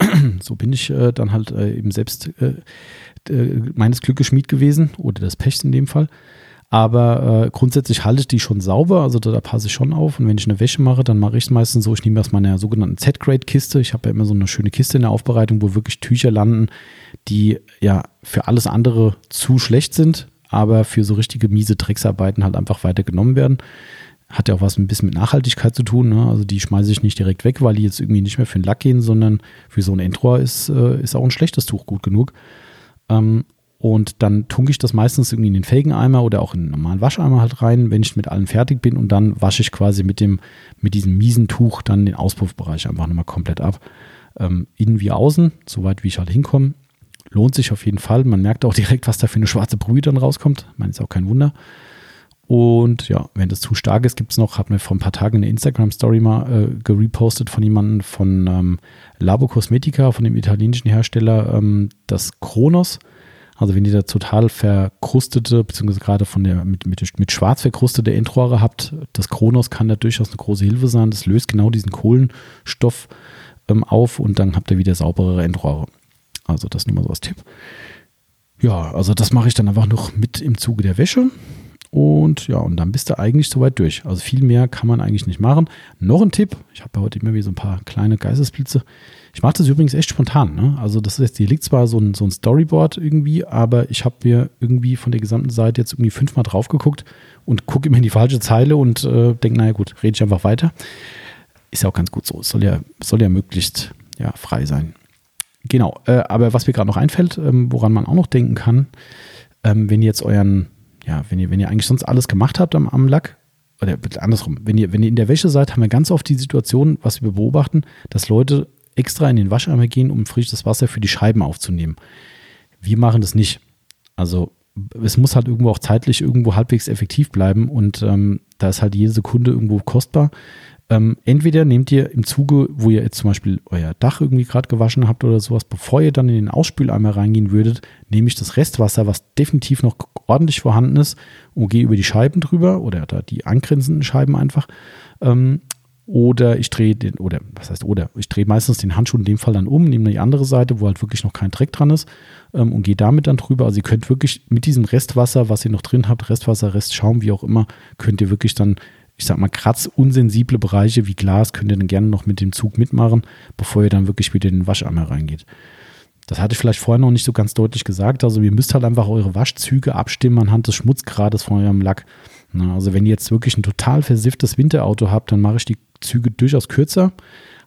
<clears throat> so bin ich äh, dann halt äh, eben selbst äh, äh, meines Glückes Schmied gewesen oder des Pechs in dem Fall. Aber äh, grundsätzlich halte ich die schon sauber, also da, da, passe ich schon auf. Und wenn ich eine Wäsche mache, dann mache ich es meistens so, ich nehme aus meiner sogenannten Z-Grade-Kiste. Ich habe ja immer so eine schöne Kiste in der Aufbereitung, wo wirklich Tücher landen, die ja für alles andere zu schlecht sind, aber für so richtige miese Drecksarbeiten halt einfach weiter genommen werden. Hat ja auch was ein bisschen mit Nachhaltigkeit zu tun. Ne? Also die schmeiße ich nicht direkt weg, weil die jetzt irgendwie nicht mehr für den Lack gehen, sondern für so ein Endrohr ist, äh, ist auch ein schlechtes Tuch gut genug. Ähm, und dann tunke ich das meistens irgendwie in den Felgeneimer oder auch in einen normalen Wascheimer halt rein, wenn ich mit allem fertig bin. Und dann wasche ich quasi mit, dem, mit diesem miesen Tuch dann den Auspuffbereich einfach nochmal komplett ab. Ähm, innen wie außen, soweit wie ich halt hinkomme. lohnt sich auf jeden Fall. Man merkt auch direkt, was da für eine schwarze Brühe dann rauskommt. Ich meine, ist auch kein Wunder. Und ja, wenn das zu stark ist, gibt es noch, hat mir vor ein paar Tagen eine Instagram-Story mal äh, gerepostet von jemandem von ähm, Labo Cosmetica, von dem italienischen Hersteller, ähm, das Kronos. Also wenn ihr da total verkrustete, beziehungsweise gerade von der mit, mit, mit schwarz verkrustete Endrohre habt, das Kronos kann da durchaus eine große Hilfe sein. Das löst genau diesen Kohlenstoff ähm, auf und dann habt ihr wieder sauberere Endrohre. Also das nur mal so als Tipp. Ja, also das mache ich dann einfach noch mit im Zuge der Wäsche. Und ja, und dann bist du eigentlich soweit durch. Also viel mehr kann man eigentlich nicht machen. Noch ein Tipp, ich habe ja heute immer wieder so ein paar kleine Geistesblitze. Ich mache das übrigens echt spontan. Ne? Also das ist jetzt, hier liegt zwar so ein, so ein Storyboard irgendwie, aber ich habe mir irgendwie von der gesamten Seite jetzt irgendwie fünfmal drauf geguckt und gucke immer in die falsche Zeile und äh, denke, naja gut, rede ich einfach weiter. Ist ja auch ganz gut so. Es soll ja, soll ja möglichst ja, frei sein. Genau, äh, aber was mir gerade noch einfällt, ähm, woran man auch noch denken kann, ähm, wenn ihr jetzt euren ja, wenn ihr, wenn ihr eigentlich sonst alles gemacht habt am, am Lack, oder andersrum, wenn ihr, wenn ihr in der Wäsche seid, haben wir ganz oft die Situation, was wir beobachten, dass Leute extra in den Wascheimer gehen, um frisches Wasser für die Scheiben aufzunehmen. Wir machen das nicht. Also es muss halt irgendwo auch zeitlich irgendwo halbwegs effektiv bleiben und ähm, da ist halt jede Sekunde irgendwo kostbar. Ähm, entweder nehmt ihr im Zuge, wo ihr jetzt zum Beispiel euer Dach irgendwie gerade gewaschen habt oder sowas, bevor ihr dann in den Ausspüleimer reingehen würdet, nehme ich das Restwasser, was definitiv noch ordentlich vorhanden ist, und gehe über die Scheiben drüber oder da die angrenzenden Scheiben einfach. Ähm, oder ich drehe den, oder was heißt oder, ich drehe meistens den Handschuh in dem Fall dann um, nehme die andere Seite, wo halt wirklich noch kein Dreck dran ist ähm, und gehe damit dann drüber. Also ihr könnt wirklich mit diesem Restwasser, was ihr noch drin habt, Restwasser, Restschaum, wie auch immer, könnt ihr wirklich dann ich sag mal, kratzunsensible Bereiche wie Glas könnt ihr dann gerne noch mit dem Zug mitmachen, bevor ihr dann wirklich wieder in den Wascheimer reingeht. Das hatte ich vielleicht vorher noch nicht so ganz deutlich gesagt. Also ihr müsst halt einfach eure Waschzüge abstimmen anhand des Schmutzgrades von eurem Lack. also wenn ihr jetzt wirklich ein total versifftes Winterauto habt, dann mache ich die Züge durchaus kürzer.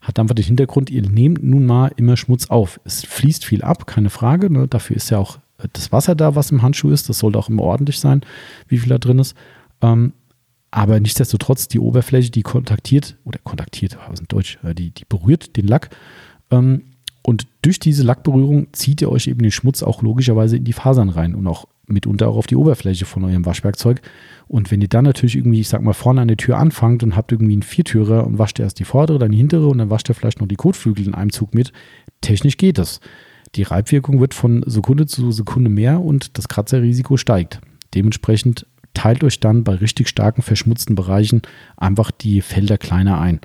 Hat einfach den Hintergrund, ihr nehmt nun mal immer Schmutz auf. Es fließt viel ab, keine Frage. Ne? Dafür ist ja auch das Wasser da, was im Handschuh ist. Das sollte auch immer ordentlich sein, wie viel da drin ist. Ähm, aber nichtsdestotrotz, die Oberfläche, die kontaktiert, oder kontaktiert, was in Deutsch, äh, die, die berührt den Lack. Ähm, und durch diese Lackberührung zieht ihr euch eben den Schmutz auch logischerweise in die Fasern rein und auch mitunter auch auf die Oberfläche von eurem Waschwerkzeug. Und wenn ihr dann natürlich irgendwie, ich sag mal, vorne an der Tür anfangt und habt irgendwie einen Viertürer und wascht erst die vordere, dann die hintere und dann wascht ihr vielleicht noch die Kotflügel in einem Zug mit, technisch geht das. Die Reibwirkung wird von Sekunde zu Sekunde mehr und das Kratzerrisiko steigt. Dementsprechend teilt euch dann bei richtig starken verschmutzten Bereichen einfach die Felder kleiner ein.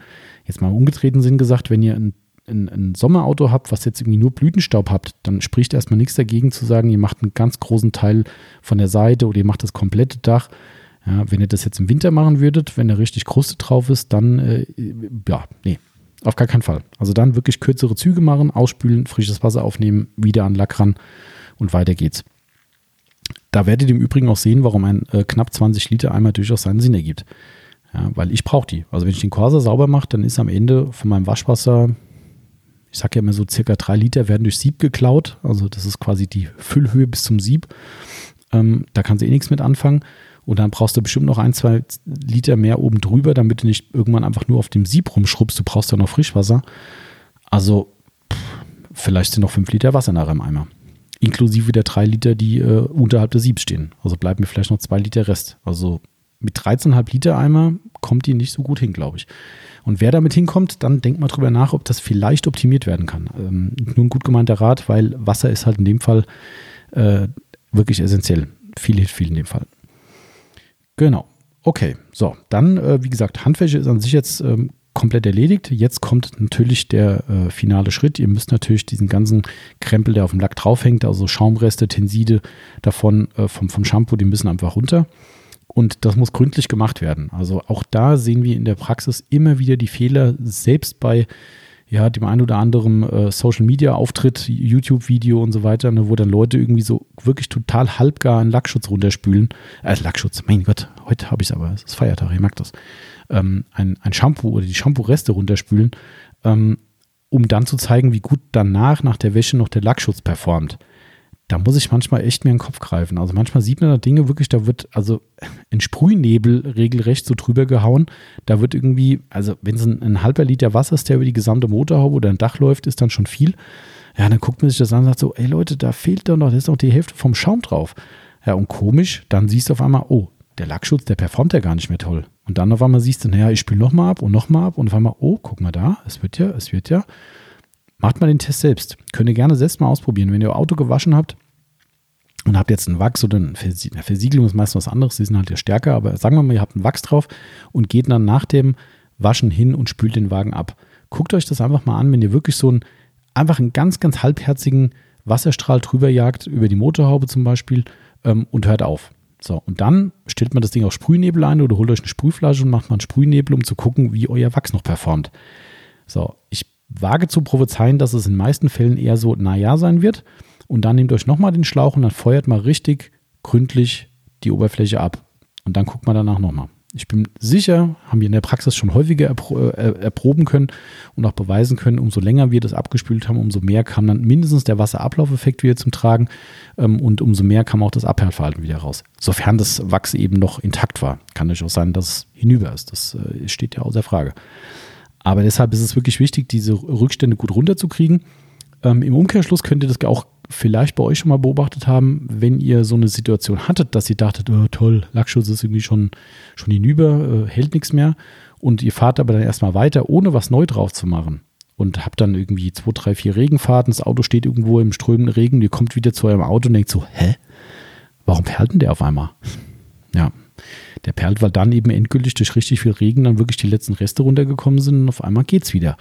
Jetzt mal im umgedrehten Sinn gesagt, wenn ihr ein, ein, ein Sommerauto habt, was jetzt irgendwie nur Blütenstaub habt, dann spricht erstmal nichts dagegen zu sagen, ihr macht einen ganz großen Teil von der Seite oder ihr macht das komplette Dach. Ja, wenn ihr das jetzt im Winter machen würdet, wenn da richtig Kruste drauf ist, dann, äh, ja, nee, auf gar keinen Fall. Also dann wirklich kürzere Züge machen, ausspülen, frisches Wasser aufnehmen, wieder an Lack ran und weiter geht's. Da werdet ihr im Übrigen auch sehen, warum ein äh, knapp 20 Liter Eimer durchaus seinen Sinn ergibt. Ja, weil ich brauche die. Also wenn ich den Corsa sauber mache, dann ist am Ende von meinem Waschwasser, ich sage ja immer so circa drei Liter werden durch Sieb geklaut. Also das ist quasi die Füllhöhe bis zum Sieb. Ähm, da kannst du eh nichts mit anfangen. Und dann brauchst du bestimmt noch ein, zwei Liter mehr oben drüber, damit du nicht irgendwann einfach nur auf dem Sieb rumschrubbst. Du brauchst ja noch Frischwasser. Also pff, vielleicht sind noch fünf Liter Wasser nach einem Eimer inklusive der drei Liter, die äh, unterhalb der Siebs stehen. Also bleiben mir vielleicht noch zwei Liter Rest. Also mit 13,5 Liter Eimer kommt die nicht so gut hin, glaube ich. Und wer damit hinkommt, dann denkt mal drüber nach, ob das vielleicht optimiert werden kann. Ähm, nur ein gut gemeinter Rat, weil Wasser ist halt in dem Fall äh, wirklich essentiell. Viel hilft viel in dem Fall. Genau. Okay, so, dann, äh, wie gesagt, Handwäsche ist an sich jetzt ähm, komplett erledigt. Jetzt kommt natürlich der äh, finale Schritt. Ihr müsst natürlich diesen ganzen Krempel, der auf dem Lack draufhängt, also Schaumreste, Tenside davon äh, vom, vom Shampoo, die müssen einfach runter. Und das muss gründlich gemacht werden. Also auch da sehen wir in der Praxis immer wieder die Fehler, selbst bei ja, dem ein oder anderen äh, Social Media Auftritt, YouTube-Video und so weiter, ne, wo dann Leute irgendwie so wirklich total halbgar einen Lackschutz runterspülen. Äh, Lackschutz, mein Gott, heute habe ich es aber, es ist Feiertag, ich mag das ähm, ein, ein Shampoo oder die Shampoo-Reste runterspülen, ähm, um dann zu zeigen, wie gut danach nach der Wäsche noch der Lackschutz performt. Da muss ich manchmal echt mir in den Kopf greifen. Also manchmal sieht man da Dinge wirklich, da wird also ein Sprühnebel regelrecht so drüber gehauen. Da wird irgendwie, also wenn es ein, ein halber Liter Wasser ist, der über die gesamte Motorhaube oder ein Dach läuft, ist dann schon viel. Ja, dann guckt man sich das an und sagt so, ey Leute, da fehlt doch noch, da ist noch die Hälfte vom Schaum drauf. Ja, und komisch, dann siehst du auf einmal, oh, der Lackschutz, der performt ja gar nicht mehr toll. Und dann auf einmal siehst du, naja, ich spiele nochmal ab und nochmal ab und auf einmal, oh, guck mal da, es wird ja, es wird ja. Macht mal den Test selbst. Könnt ihr gerne selbst mal ausprobieren. Wenn ihr euer Auto gewaschen habt und habt jetzt einen Wachs oder eine Versiegelung ist meistens was anderes, die sind halt ja stärker, aber sagen wir mal, ihr habt einen Wachs drauf und geht dann nach dem Waschen hin und spült den Wagen ab. Guckt euch das einfach mal an, wenn ihr wirklich so einen, einfach einen ganz, ganz halbherzigen Wasserstrahl drüber jagt, über die Motorhaube zum Beispiel, ähm, und hört auf. So, und dann stellt man das Ding auf Sprühnebel ein oder holt euch eine Sprühflasche und macht mal einen Sprühnebel, um zu gucken, wie euer Wachs noch performt. So, ich wage zu prophezeien, dass es in den meisten Fällen eher so naja sein wird. Und dann nehmt euch nochmal den Schlauch und dann feuert mal richtig gründlich die Oberfläche ab. Und dann guckt man danach nochmal. Ich bin sicher, haben wir in der Praxis schon häufiger erpro äh, erproben können und auch beweisen können, umso länger wir das abgespült haben, umso mehr kam dann mindestens der Wasserablaufeffekt wieder zum Tragen ähm, und umso mehr kam auch das Abhärtverhalten wieder raus. Sofern das Wachs eben noch intakt war. Kann natürlich auch sein, dass es hinüber ist. Das äh, steht ja außer Frage. Aber deshalb ist es wirklich wichtig, diese Rückstände gut runterzukriegen. Ähm, Im Umkehrschluss könnt ihr das auch vielleicht bei euch schon mal beobachtet haben, wenn ihr so eine Situation hattet, dass ihr dachtet, oh, toll, Lackschutz ist irgendwie schon, schon hinüber, äh, hält nichts mehr. Und ihr fahrt aber dann erstmal weiter, ohne was neu drauf zu machen. Und habt dann irgendwie zwei, drei, vier Regenfahrten, das Auto steht irgendwo im strömenden Regen, ihr kommt wieder zu eurem Auto und denkt so, hä? Warum perlt denn der auf einmal? Ja, der perlt, weil dann eben endgültig durch richtig viel Regen dann wirklich die letzten Reste runtergekommen sind und auf einmal geht's wieder.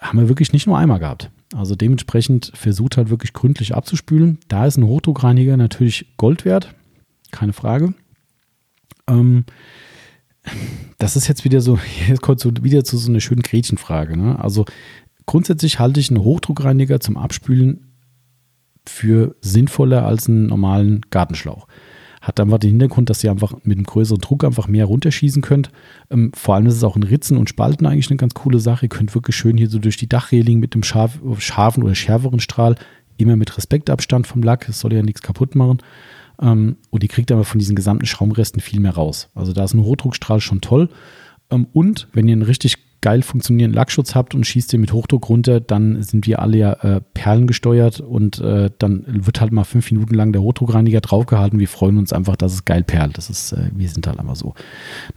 Haben wir wirklich nicht nur einmal gehabt. Also dementsprechend versucht halt wirklich gründlich abzuspülen. Da ist ein Hochdruckreiniger natürlich Gold wert, keine Frage. Ähm, das ist jetzt wieder so, <laughs> jetzt kommt so wieder zu so einer schönen Gretchenfrage. Ne? Also grundsätzlich halte ich einen Hochdruckreiniger zum Abspülen für sinnvoller als einen normalen Gartenschlauch. Hat einfach den Hintergrund, dass ihr einfach mit einem größeren Druck einfach mehr runterschießen könnt. Ähm, vor allem ist es auch in Ritzen und Spalten eigentlich eine ganz coole Sache. Ihr könnt wirklich schön hier so durch die Dachreling mit dem scharf, scharfen oder schärferen Strahl, immer mit Respektabstand vom Lack, es soll ja nichts kaputt machen. Ähm, und ihr kriegt aber von diesen gesamten Schaumresten viel mehr raus. Also da ist ein Hochdruckstrahl schon toll. Ähm, und wenn ihr einen richtig geil funktionierenden Lackschutz habt und schießt den mit Hochdruck runter, dann sind wir alle ja äh, perlengesteuert und äh, dann wird halt mal fünf Minuten lang der Hochdruckreiniger draufgehalten. Wir freuen uns einfach, dass es geil perlt. Das ist, äh, wir sind halt einfach so.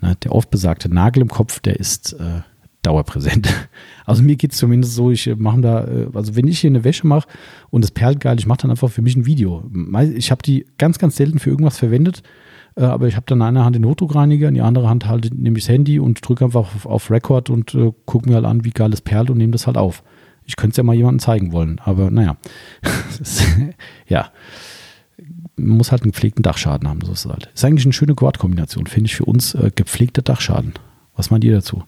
Ne? Der oft besagte Nagel im Kopf, der ist äh, dauerpräsent. <laughs> Also mir geht es zumindest so, ich mache da, äh, also wenn ich hier eine Wäsche mache und es perlt geil, ich mache dann einfach für mich ein Video. Ich habe die ganz, ganz selten für irgendwas verwendet äh, aber ich habe dann in einer Hand den Notdruckreiniger, in die andere Hand halt nehme ich das Handy und drücke einfach auf, auf Record und äh, gucke mir halt an, wie geil es perlt und nehme das halt auf. Ich könnte es ja mal jemandem zeigen wollen, aber naja. <laughs> ja. Man muss halt einen gepflegten Dachschaden haben. So ist, halt. ist eigentlich eine schöne Quad-Kombination, finde ich für uns äh, gepflegter Dachschaden. Was meint ihr dazu?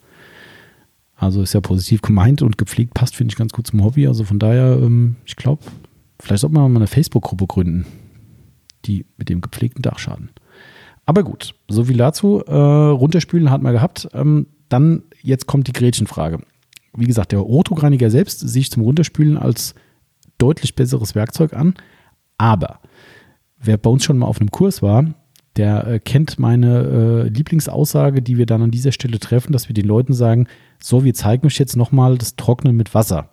Also ist ja positiv gemeint und gepflegt passt, finde ich, ganz gut zum Hobby. Also von daher, ähm, ich glaube, vielleicht sollte man mal eine Facebook-Gruppe gründen, die mit dem gepflegten Dachschaden. Aber gut, so viel dazu. Äh, runterspülen hat man gehabt. Ähm, dann, jetzt kommt die Gretchenfrage. Wie gesagt, der Rotogreiniger selbst sehe ich zum Runterspülen als deutlich besseres Werkzeug an. Aber wer bei uns schon mal auf einem Kurs war, der äh, kennt meine äh, Lieblingsaussage, die wir dann an dieser Stelle treffen, dass wir den Leuten sagen, so, wir zeigen euch jetzt nochmal das Trocknen mit Wasser.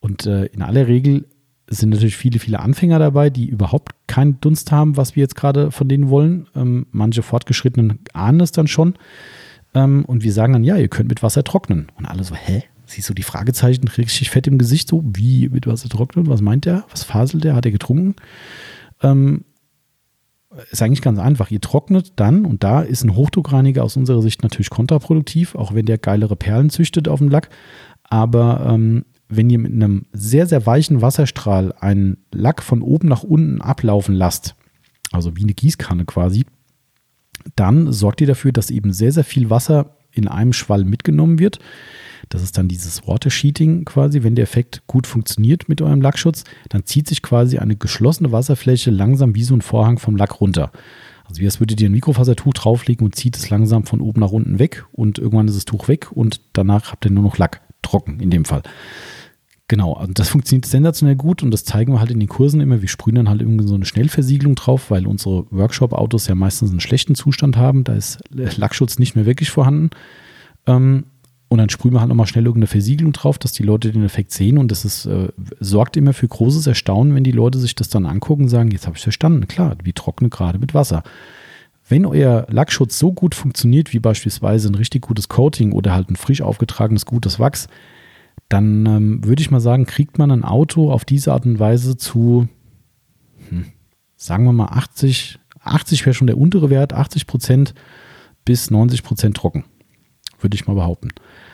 Und äh, in aller Regel es sind natürlich viele, viele Anfänger dabei, die überhaupt keinen Dunst haben, was wir jetzt gerade von denen wollen. Ähm, manche Fortgeschrittenen ahnen es dann schon. Ähm, und wir sagen dann, ja, ihr könnt mit Wasser trocknen. Und alle so, hä? Siehst du die Fragezeichen richtig fett im Gesicht? So, wie mit Wasser trocknen? Was meint der? Was faselt der? Hat er getrunken? Ähm, ist eigentlich ganz einfach. Ihr trocknet dann, und da ist ein Hochdruckreiniger aus unserer Sicht natürlich kontraproduktiv, auch wenn der geilere Perlen züchtet auf dem Lack. Aber ähm, wenn ihr mit einem sehr, sehr weichen Wasserstrahl einen Lack von oben nach unten ablaufen lasst, also wie eine Gießkanne quasi, dann sorgt ihr dafür, dass eben sehr, sehr viel Wasser in einem Schwall mitgenommen wird. Das ist dann dieses Water Sheeting quasi. Wenn der Effekt gut funktioniert mit eurem Lackschutz, dann zieht sich quasi eine geschlossene Wasserfläche langsam wie so ein Vorhang vom Lack runter. Also wie als würdet ihr ein Mikrofasertuch drauflegen und zieht es langsam von oben nach unten weg und irgendwann ist das Tuch weg und danach habt ihr nur noch Lack. Trocken in dem Fall. Genau, also das funktioniert sensationell gut und das zeigen wir halt in den Kursen immer. Wir sprühen dann halt irgendwie so eine Schnellversiegelung drauf, weil unsere Workshop-Autos ja meistens einen schlechten Zustand haben. Da ist Lackschutz nicht mehr wirklich vorhanden. Ähm, Und dann sprühen wir halt nochmal schnell irgendeine Versiegelung drauf, dass die Leute den Effekt sehen. Und das ist, äh, sorgt immer für großes Erstaunen, wenn die Leute sich das dann angucken und sagen, jetzt habe ich verstanden, klar, wie trockne gerade mit Wasser. Wenn euer Lackschutz so gut funktioniert, wie beispielsweise ein richtig gutes Coating oder halt ein frisch aufgetragenes gutes Wachs, dann ähm, würde ich mal sagen, kriegt man ein Auto auf diese Art und Weise zu, hm, sagen wir mal 80, 80 wäre schon der untere Wert, 80 Prozent bis 90 Prozent trocken, würde ich mal behaupten.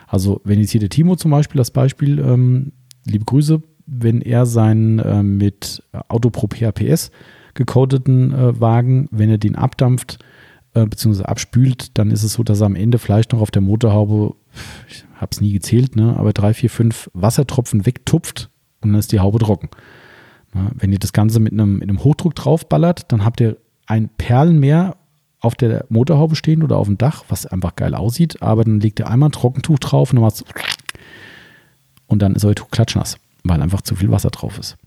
Also wenn jetzt hier der Timo zum Beispiel das Beispiel, ähm, liebe Grüße, wenn er seinen äh, mit Autopro PAPS gecodeten äh, Wagen, wenn er den abdampft äh, bzw. abspült, dann ist es so, dass er am Ende vielleicht noch auf der Motorhaube, ich habe es nie gezählt, ne, aber drei, vier, fünf Wassertropfen wegtupft und dann ist die Haube trocken. Na, wenn ihr das Ganze mit einem, mit einem Hochdruck draufballert, dann habt ihr ein Perlenmeer auf der Motorhaube stehen oder auf dem Dach, was einfach geil aussieht, aber dann legt ihr einmal ein Trockentuch drauf und dann macht's und dann ist euer Tuch klatschnass, weil einfach zu viel Wasser drauf ist.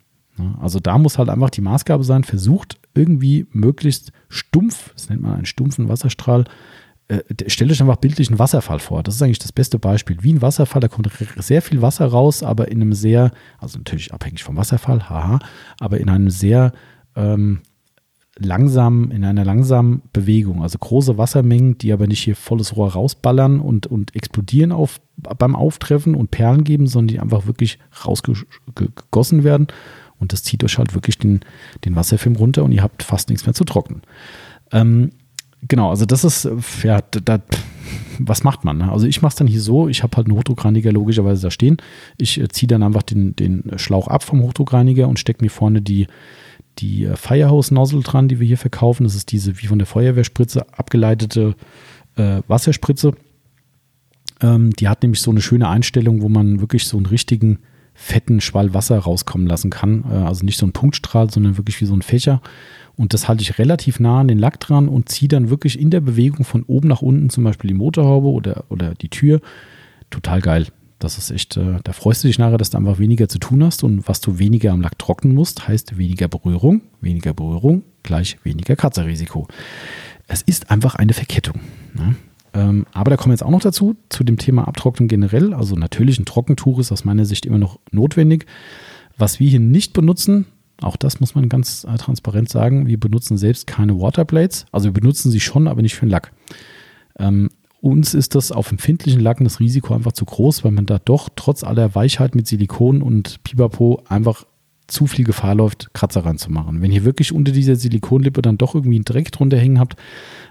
Also da muss halt einfach die Maßgabe sein, versucht irgendwie möglichst stumpf, das nennt man einen stumpfen Wasserstrahl, äh, stellt euch einfach bildlich einen Wasserfall vor. Das ist eigentlich das beste Beispiel. Wie ein Wasserfall, da kommt sehr viel Wasser raus, aber in einem sehr, also natürlich abhängig vom Wasserfall, haha, aber in einem sehr ähm, langsam, in einer langsamen Bewegung. Also große Wassermengen, die aber nicht hier volles Rohr rausballern und, und explodieren auf, beim Auftreffen und Perlen geben, sondern die einfach wirklich rausgegossen werden. Und das zieht euch halt wirklich den, den Wasserfilm runter und ihr habt fast nichts mehr zu trocknen. Ähm, genau, also das ist, ja, da, was macht man? Ne? Also ich mache es dann hier so, ich habe halt einen Hochdruckreiniger logischerweise da stehen. Ich äh, ziehe dann einfach den, den Schlauch ab vom Hochdruckreiniger und stecke mir vorne die, die äh, Firehouse-Nozzle dran, die wir hier verkaufen. Das ist diese wie von der Feuerwehrspritze abgeleitete äh, Wasserspritze. Ähm, die hat nämlich so eine schöne Einstellung, wo man wirklich so einen richtigen fetten Schwall Wasser rauskommen lassen kann. Äh, also nicht so ein Punktstrahl, sondern wirklich wie so ein Fächer. Und das halte ich relativ nah an den Lack dran und ziehe dann wirklich in der Bewegung von oben nach unten, zum Beispiel die Motorhaube oder, oder die Tür. Total geil. Das ist echt, äh, da freust du dich nachher, dass du einfach weniger zu tun hast und was du weniger am Lack trocknen musst, heißt weniger Berührung. Weniger Berührung gleich weniger Kratzerrisiko. Es ist einfach eine Verkettung. Ne? Ähm, aber da kommen wir jetzt auch noch dazu, zu dem Thema Abtrocknen generell. Also natürlich ein Trockentuch ist aus meiner Sicht immer noch notwendig. Was wir hier nicht benutzen, auch das muss man ganz äh, transparent sagen, wir benutzen selbst keine Waterblades. Also wir benutzen sie schon, aber nicht für den Lack. Ähm, uns ist das auf empfindlichen Lacken das Risiko einfach zu groß, weil man da doch trotz aller Weichheit mit Silikon und Pipapo einfach zu viel Gefahr läuft, Kratzer reinzumachen. Wenn ihr wirklich unter dieser Silikonlippe dann doch irgendwie einen Dreck drunter hängen habt,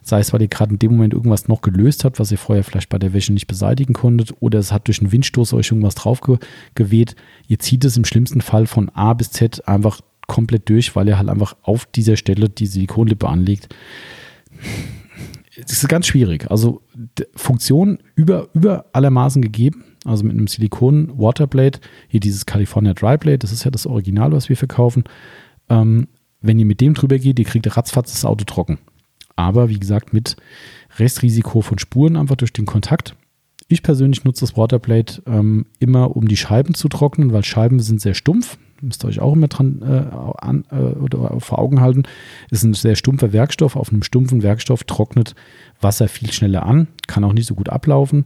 sei es, weil ihr gerade in dem Moment irgendwas noch gelöst habt, was ihr vorher vielleicht bei der Wäsche nicht beseitigen konntet, oder es hat durch einen Windstoß euch irgendwas drauf geweht, ihr zieht es im schlimmsten Fall von A bis Z einfach komplett durch, weil ihr halt einfach auf dieser Stelle die Silikonlippe anlegt das ist ganz schwierig. Also Funktion über, über allermaßen gegeben. Also mit einem Silikon Waterblade, hier dieses California Dry Blade, das ist ja das Original, was wir verkaufen. Ähm, wenn ihr mit dem drüber geht, ihr kriegt ratzfatz das Auto trocken. Aber wie gesagt, mit Restrisiko von Spuren einfach durch den Kontakt. Ich persönlich nutze das Waterblade ähm, immer, um die Scheiben zu trocknen, weil Scheiben sind sehr stumpf müsst ihr euch auch immer dran äh, an, äh, oder vor Augen halten, ist ein sehr stumpfer Werkstoff. Auf einem stumpfen Werkstoff trocknet Wasser viel schneller an, kann auch nicht so gut ablaufen.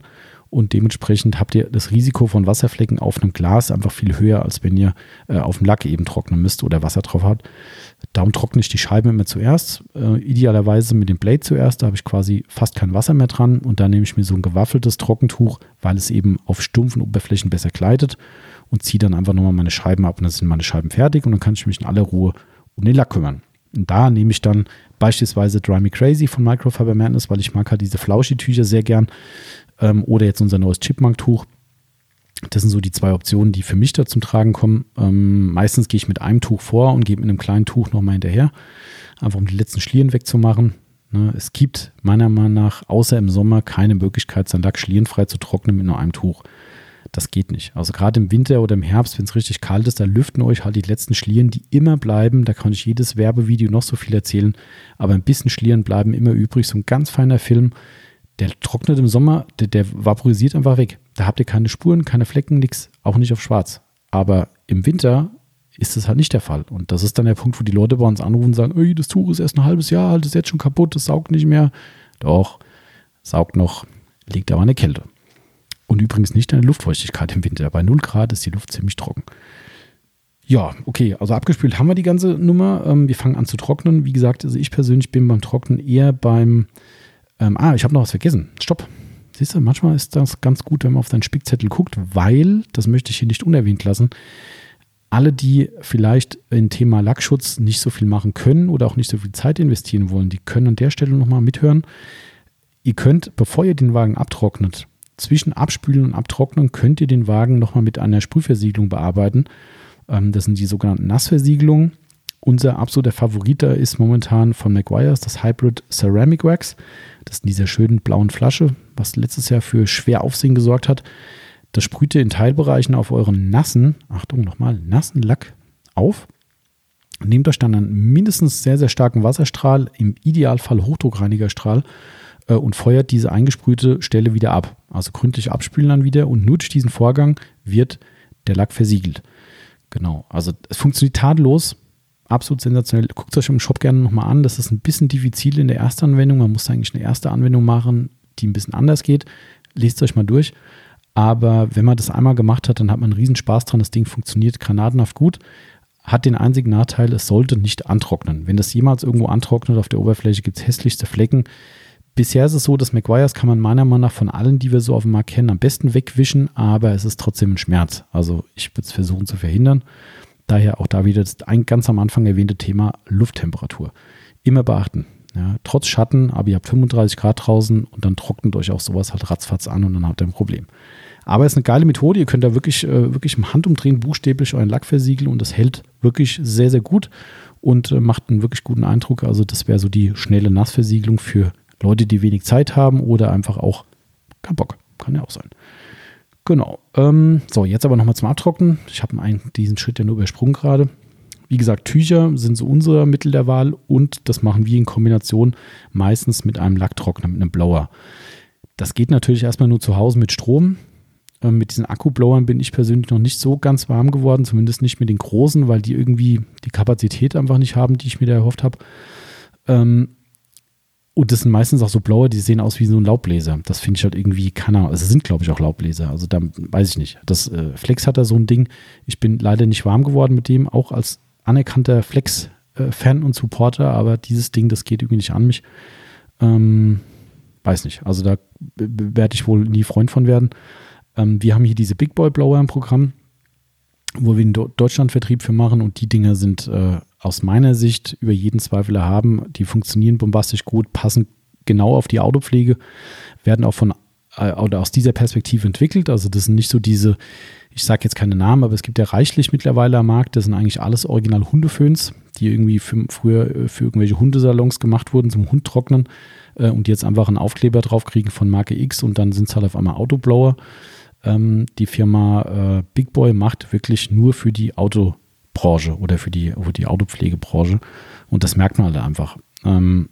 Und dementsprechend habt ihr das Risiko von Wasserflecken auf einem Glas einfach viel höher, als wenn ihr äh, auf dem Lack eben trocknen müsst oder Wasser drauf habt. Darum trockne ich die Scheiben immer zuerst, äh, idealerweise mit dem Blade zuerst, da habe ich quasi fast kein Wasser mehr dran. Und dann nehme ich mir so ein gewaffeltes Trockentuch, weil es eben auf stumpfen Oberflächen besser gleitet und ziehe dann einfach nochmal meine Scheiben ab und dann sind meine Scheiben fertig und dann kann ich mich in aller Ruhe um den Lack kümmern. Und da nehme ich dann beispielsweise Dry Me Crazy von Microfiber Madness, weil ich mag halt diese Flauschi-Tücher sehr gern. Ähm, oder jetzt unser neues Chipmunk-Tuch. Das sind so die zwei Optionen, die für mich da zum Tragen kommen. Ähm, meistens gehe ich mit einem Tuch vor und gehe mit einem kleinen Tuch nochmal hinterher. Einfach um die letzten Schlieren wegzumachen. Ne, es gibt meiner Meinung nach, außer im Sommer, keine Möglichkeit, seinen Lack schlierenfrei zu trocknen mit nur einem Tuch. Das geht nicht. Also gerade im Winter oder im Herbst, wenn es richtig kalt ist, da lüften euch halt die letzten Schlieren, die immer bleiben. Da kann ich jedes Werbevideo noch so viel erzählen. Aber ein bisschen Schlieren bleiben immer übrig. So ein ganz feiner Film, der trocknet im Sommer, der, der vaporisiert einfach weg. Da habt ihr keine Spuren, keine Flecken, nichts, auch nicht auf schwarz. Aber im Winter ist das halt nicht der Fall. Und das ist dann der Punkt, wo die Leute bei uns anrufen und sagen, Ey, das Tuch ist erst ein halbes Jahr alt, ist jetzt schon kaputt, das saugt nicht mehr. Doch, saugt noch, liegt aber der Kälte. Und übrigens nicht deine Luftfeuchtigkeit im Winter. Bei 0 Grad ist die Luft ziemlich trocken. Ja, okay, also abgespült haben wir die ganze Nummer. Ähm, wir fangen an zu trocknen. Wie gesagt, also ich persönlich bin beim Trocknen eher beim. Ähm, ah, ich habe noch was vergessen. Stopp. Siehst du, manchmal ist das ganz gut, wenn man auf seinen Spickzettel guckt, weil, das möchte ich hier nicht unerwähnt lassen, alle, die vielleicht im Thema Lackschutz nicht so viel machen können oder auch nicht so viel Zeit investieren wollen, die können an der Stelle nochmal mithören. Ihr könnt, bevor ihr den Wagen abtrocknet, zwischen Abspülen und Abtrocknen könnt ihr den Wagen nochmal mit einer Sprühversiegelung bearbeiten. Ähm, das sind die sogenannten Nassversiegelungen. Unser absoluter Favorit ist momentan von Maguires das Hybrid Ceramic Wax. Das ist in dieser schönen blauen Flasche, was letztes Jahr für schwer Aufsehen gesorgt hat. Das sprüht ihr in Teilbereichen auf euren nassen, Achtung nochmal, nassen Lack auf. Nehmt euch dann einen mindestens sehr, sehr starken Wasserstrahl, im Idealfall Hochdruckreinigerstrahl äh, und feuert diese eingesprühte Stelle wieder ab. Also gründlich abspülen dann wieder und nur durch diesen Vorgang wird der Lack versiegelt. Genau, also es funktioniert tadellos, absolut sensationell. Guckt es euch im Shop gerne nochmal an. Das ist ein bisschen diffizil in der ersten Anwendung. Man muss eigentlich eine erste Anwendung machen, die ein bisschen anders geht. Lest es euch mal durch. Aber wenn man das einmal gemacht hat, dann hat man einen riesen Spaß dran. Das Ding funktioniert granatenhaft gut. Hat den einzigen Nachteil, es sollte nicht antrocknen. Wenn das jemals irgendwo antrocknet auf der Oberfläche, gibt es hässlichste Flecken. Bisher ist es so, dass McGuire's kann man meiner Meinung nach von allen, die wir so auf dem Markt kennen, am besten wegwischen, aber es ist trotzdem ein Schmerz. Also ich würde es versuchen zu verhindern. Daher auch da wieder das ein ganz am Anfang erwähnte Thema Lufttemperatur. Immer beachten. Ja, trotz Schatten, aber ihr habt 35 Grad draußen und dann trocknet euch auch sowas halt ratzfatz an und dann habt ihr ein Problem. Aber es ist eine geile Methode. Ihr könnt da wirklich, äh, wirklich im Handumdrehen buchstäblich euren Lack versiegeln und das hält wirklich sehr, sehr gut und äh, macht einen wirklich guten Eindruck. Also das wäre so die schnelle Nassversiegelung für Leute, die wenig Zeit haben oder einfach auch kein Bock. Kann ja auch sein. Genau. Ähm, so, jetzt aber nochmal zum Abtrocknen. Ich habe diesen Schritt ja nur übersprungen gerade. Wie gesagt, Tücher sind so unser Mittel der Wahl und das machen wir in Kombination meistens mit einem Lacktrockner, mit einem Blower. Das geht natürlich erstmal nur zu Hause mit Strom. Ähm, mit diesen Akkublowern bin ich persönlich noch nicht so ganz warm geworden, zumindest nicht mit den großen, weil die irgendwie die Kapazität einfach nicht haben, die ich mir da erhofft habe. Ähm, und das sind meistens auch so blaue, die sehen aus wie so ein Laubbläser. Das finde ich halt irgendwie, keine Ahnung, also sind glaube ich auch Laubbläser. Also da weiß ich nicht. Das äh, Flex hat da so ein Ding. Ich bin leider nicht warm geworden mit dem, auch als anerkannter Flex-Fan und Supporter, aber dieses Ding, das geht irgendwie nicht an mich. Ähm, weiß nicht. Also da werde ich wohl nie Freund von werden. Ähm, wir haben hier diese Big Boy Blower im Programm, wo wir einen Deutschlandvertrieb für machen und die Dinger sind äh, aus meiner Sicht über jeden Zweifel erhaben. Die funktionieren bombastisch gut, passen genau auf die Autopflege, werden auch von äh, oder aus dieser Perspektive entwickelt. Also das sind nicht so diese, ich sage jetzt keine Namen, aber es gibt ja reichlich mittlerweile am Markt. Das sind eigentlich alles original Hundeföhns, die irgendwie für, früher äh, für irgendwelche Hundesalons gemacht wurden zum Hund trocknen äh, und jetzt einfach einen Aufkleber draufkriegen von Marke X und dann sind es halt auf einmal Autoblower. Ähm, die Firma äh, Big Boy macht wirklich nur für die Auto Branche oder für die, für die Autopflegebranche. Und das merkt man halt einfach. Ähm,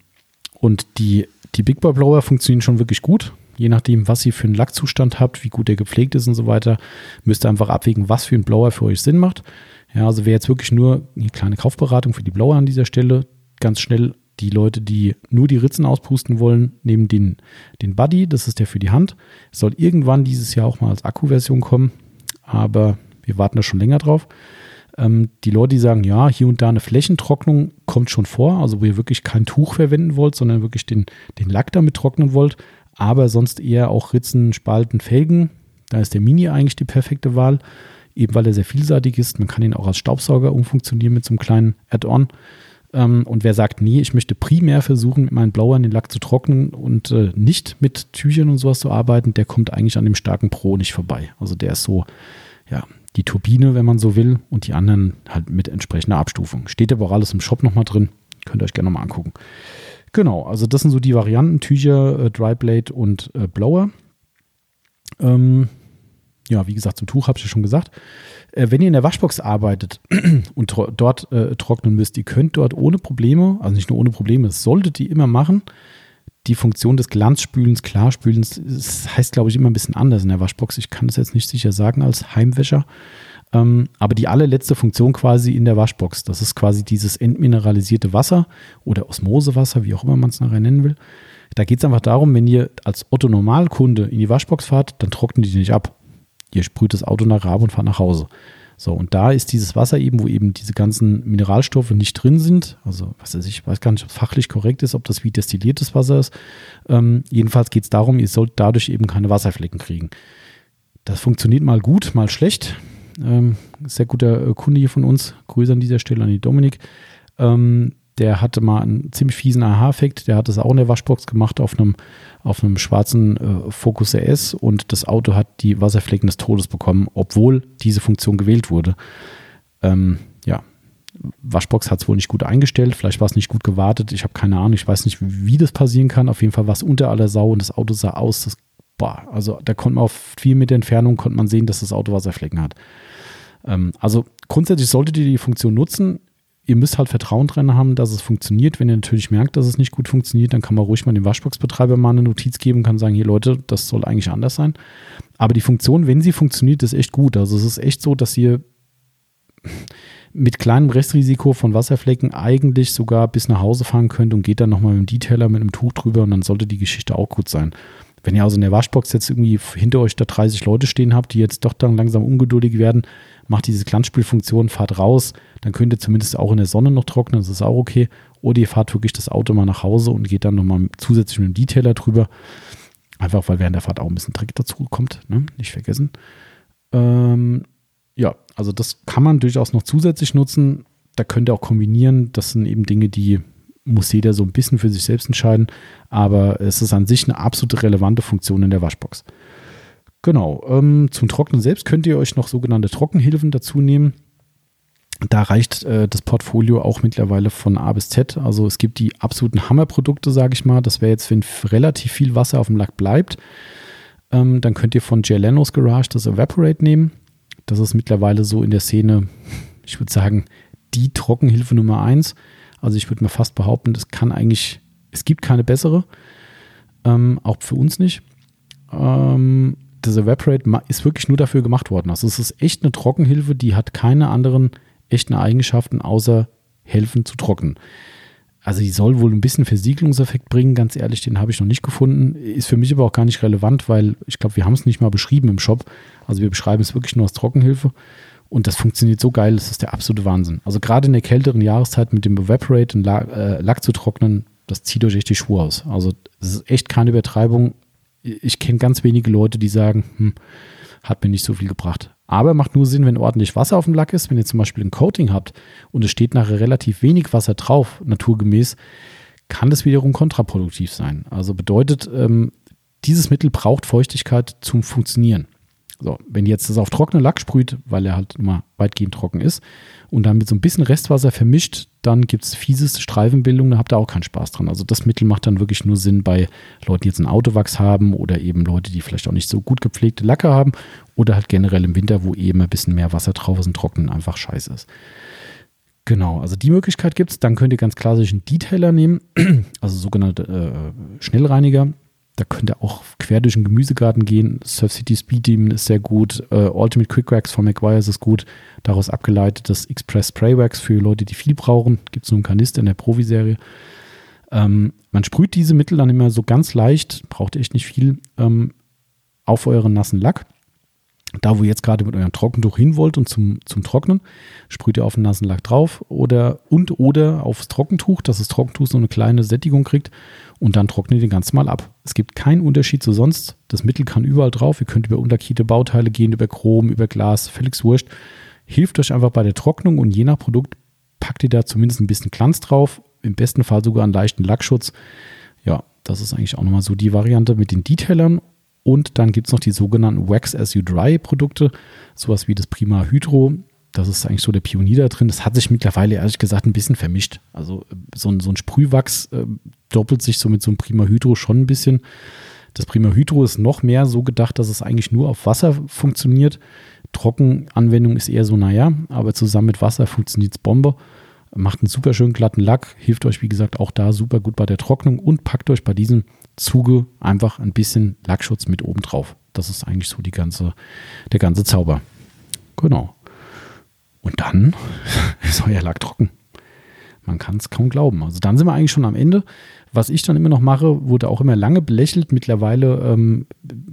und die, die Big Boy Blower funktionieren schon wirklich gut. Je nachdem, was ihr für einen Lackzustand habt, wie gut der gepflegt ist und so weiter, müsst ihr einfach abwägen, was für ein Blower für euch Sinn macht. Ja, also wäre jetzt wirklich nur eine kleine Kaufberatung für die Blower an dieser Stelle. Ganz schnell die Leute, die nur die Ritzen auspusten wollen, nehmen den, den Buddy, das ist der für die Hand. Es soll irgendwann dieses Jahr auch mal als Akkuversion kommen, aber wir warten da schon länger drauf. Ähm, die Leute, die sagen, ja, hier und da eine Flächentrocknung kommt schon vor, also wo ihr wirklich kein Tuch verwenden wollt, sondern wirklich den, den Lack damit trocknen wollt, aber sonst eher auch Ritzen, Spalten, Felgen. Da ist der Mini eigentlich die perfekte Wahl, eben weil er sehr vielseitig ist. Man kann ihn auch als Staubsauger umfunktionieren mit so einem kleinen Add-on. Ähm, und wer sagt, nee, ich möchte primär versuchen, mit meinen Blowern den Lack zu trocknen und äh, nicht mit Tüchern und sowas zu arbeiten, der kommt eigentlich an dem starken Pro nicht vorbei. Also der ist so, ja, die Turbine, wenn man so will, und die anderen halt mit entsprechender Abstufung. Steht aber auch alles im Shop nochmal drin. Könnt ihr euch gerne nochmal angucken. Genau, also das sind so die Varianten: Tücher, äh, Dryblade und äh, Blower. Ähm, ja, wie gesagt, zum Tuch habe ich ja schon gesagt. Äh, wenn ihr in der Waschbox arbeitet <clears throat> und dort äh, trocknen müsst, ihr könnt dort ohne Probleme, also nicht nur ohne Probleme, das solltet ihr immer machen, die Funktion des Glanzspülens, Klarspülens, das heißt, glaube ich, immer ein bisschen anders in der Waschbox. Ich kann das jetzt nicht sicher sagen als Heimwäscher. Ähm, aber die allerletzte Funktion quasi in der Waschbox, das ist quasi dieses entmineralisierte Wasser oder Osmosewasser, wie auch immer man es nachher nennen will. Da geht es einfach darum, wenn ihr als Otto-Normalkunde in die Waschbox fahrt, dann trocknet die nicht ab. Ihr sprüht das Auto nach ab und fahrt nach Hause. So, und da ist dieses Wasser eben, wo eben diese ganzen Mineralstoffe nicht drin sind. Also, was weiß ich, weiß gar nicht, ob es fachlich korrekt ist, ob das wie destilliertes Wasser ist. Ähm, jedenfalls geht es darum, ihr sollt dadurch eben keine Wasserflecken kriegen. Das funktioniert mal gut, mal schlecht. Ähm, sehr guter äh, Kunde hier von uns. Grüße an dieser Stelle an die Dominik. Ähm, der hatte mal einen ziemlich fiesen Aha-Effekt. Der hat das auch in der Waschbox gemacht auf einem, auf einem schwarzen äh, Focus RS und das Auto hat die Wasserflecken des Todes bekommen, obwohl diese Funktion gewählt wurde. Ähm, ja, Waschbox hat es wohl nicht gut eingestellt, vielleicht war es nicht gut gewartet, ich habe keine Ahnung, ich weiß nicht, wie das passieren kann. Auf jeden Fall war es unter aller Sau und das Auto sah aus, das, boah, also da konnte man auf vier Meter Entfernung konnte man sehen, dass das Auto Wasserflecken hat. Ähm, also grundsätzlich solltet ihr die Funktion nutzen ihr müsst halt Vertrauen drin haben, dass es funktioniert. Wenn ihr natürlich merkt, dass es nicht gut funktioniert, dann kann man ruhig mal dem Waschboxbetreiber mal eine Notiz geben und kann sagen, hier Leute, das soll eigentlich anders sein. Aber die Funktion, wenn sie funktioniert, ist echt gut. Also es ist echt so, dass ihr mit kleinem Restrisiko von Wasserflecken eigentlich sogar bis nach Hause fahren könnt und geht dann nochmal mit dem Detailer mit einem Tuch drüber und dann sollte die Geschichte auch gut sein. Wenn ihr also in der Waschbox jetzt irgendwie hinter euch da 30 Leute stehen habt, die jetzt doch dann langsam ungeduldig werden, macht diese Glanzspielfunktion, fahrt raus, dann könnt ihr zumindest auch in der Sonne noch trocknen, das ist auch okay. Oder ihr fahrt wirklich das Auto mal nach Hause und geht dann nochmal zusätzlich mit dem Detailer drüber. Einfach weil während der Fahrt auch ein bisschen Dreck dazu kommt, ne? nicht vergessen. Ähm, ja, also das kann man durchaus noch zusätzlich nutzen. Da könnt ihr auch kombinieren. Das sind eben Dinge, die muss jeder so ein bisschen für sich selbst entscheiden. Aber es ist an sich eine absolut relevante Funktion in der Waschbox. Genau. Ähm, zum Trocknen selbst könnt ihr euch noch sogenannte Trockenhilfen dazu nehmen. Da reicht äh, das Portfolio auch mittlerweile von A bis Z. Also es gibt die absoluten Hammerprodukte, sage ich mal. Das wäre jetzt, wenn relativ viel Wasser auf dem Lack bleibt. Ähm, dann könnt ihr von Jay Leno's Garage das Evaporate nehmen. Das ist mittlerweile so in der Szene, ich würde sagen, die Trockenhilfe Nummer eins. Also ich würde mir fast behaupten, es kann eigentlich, es gibt keine bessere. Ähm, auch für uns nicht. Ähm, das Evaporate ist wirklich nur dafür gemacht worden. Also es ist echt eine Trockenhilfe, die hat keine anderen echten Eigenschaften, außer helfen zu trocknen. Also die soll wohl ein bisschen Versiegelungseffekt bringen, ganz ehrlich, den habe ich noch nicht gefunden. Ist für mich aber auch gar nicht relevant, weil ich glaube, wir haben es nicht mal beschrieben im Shop. Also wir beschreiben es wirklich nur als Trockenhilfe. Und das funktioniert so geil, das ist der absolute Wahnsinn. Also gerade in der kälteren Jahreszeit mit dem Evaporate einen Lack, äh, Lack zu trocknen, das zieht euch echt die Schuhe aus. Also das ist echt keine Übertreibung ich kenne ganz wenige Leute, die sagen, hm, hat mir nicht so viel gebracht. Aber macht nur Sinn, wenn ordentlich Wasser auf dem Lack ist. Wenn ihr zum Beispiel ein Coating habt und es steht nachher relativ wenig Wasser drauf, naturgemäß, kann das wiederum kontraproduktiv sein. Also bedeutet, ähm, dieses Mittel braucht Feuchtigkeit zum Funktionieren. So, wenn ihr jetzt das auf trockenen Lack sprüht, weil er halt immer weitgehend trocken ist, und dann mit so ein bisschen Restwasser vermischt, dann gibt es fieseste Streifenbildung, da habt ihr auch keinen Spaß dran. Also das Mittel macht dann wirklich nur Sinn bei Leuten, die jetzt einen Autowachs haben oder eben Leute, die vielleicht auch nicht so gut gepflegte Lacke haben oder halt generell im Winter, wo eben ein bisschen mehr Wasser drauf ist und trocknen einfach scheiße ist. Genau, also die Möglichkeit gibt es. Dann könnt ihr ganz klassisch einen Detailer nehmen, <clears throat> also sogenannte äh, Schnellreiniger. Da könnt ihr auch quer durch den Gemüsegarten gehen. Surf City Speed Demon ist sehr gut. Äh, Ultimate Quick Wax von McGuire's ist gut. Daraus abgeleitet das Express Spray Wax für Leute, die viel brauchen. Gibt es nur einen Kanister in der Profiserie. Ähm, man sprüht diese Mittel dann immer so ganz leicht, braucht echt nicht viel, ähm, auf euren nassen Lack. Da, wo ihr jetzt gerade mit eurem Trockentuch hin wollt und zum, zum Trocknen, sprüht ihr auf den nassen Lack drauf oder und oder aufs Trockentuch, dass das Trockentuch so eine kleine Sättigung kriegt und dann trocknet ihr den ganz mal ab. Es gibt keinen Unterschied zu sonst. Das Mittel kann überall drauf. Ihr könnt über unterkiete Bauteile gehen, über Chrom, über Glas, völlig wurscht. Hilft euch einfach bei der Trocknung und je nach Produkt packt ihr da zumindest ein bisschen Glanz drauf. Im besten Fall sogar einen leichten Lackschutz. Ja, das ist eigentlich auch nochmal so die Variante mit den Detailern und dann gibt es noch die sogenannten Wax as You Dry Produkte, sowas wie das Prima Hydro. Das ist eigentlich so der Pionier da drin. Das hat sich mittlerweile ehrlich gesagt ein bisschen vermischt. Also äh, so ein, so ein Sprühwachs äh, doppelt sich so mit so einem Prima Hydro schon ein bisschen. Das Prima Hydro ist noch mehr so gedacht, dass es eigentlich nur auf Wasser funktioniert. Trockenanwendung ist eher so, naja, aber zusammen mit Wasser funktioniert es Bombe. Macht einen super schönen glatten Lack, hilft euch, wie gesagt, auch da super gut bei der Trocknung und packt euch bei diesem Zuge einfach ein bisschen Lackschutz mit oben drauf. Das ist eigentlich so die ganze, der ganze Zauber. Genau. Und dann <laughs> ist euer Lack trocken. Man kann es kaum glauben. Also dann sind wir eigentlich schon am Ende. Was ich dann immer noch mache, wurde auch immer lange belächelt. Mittlerweile ähm,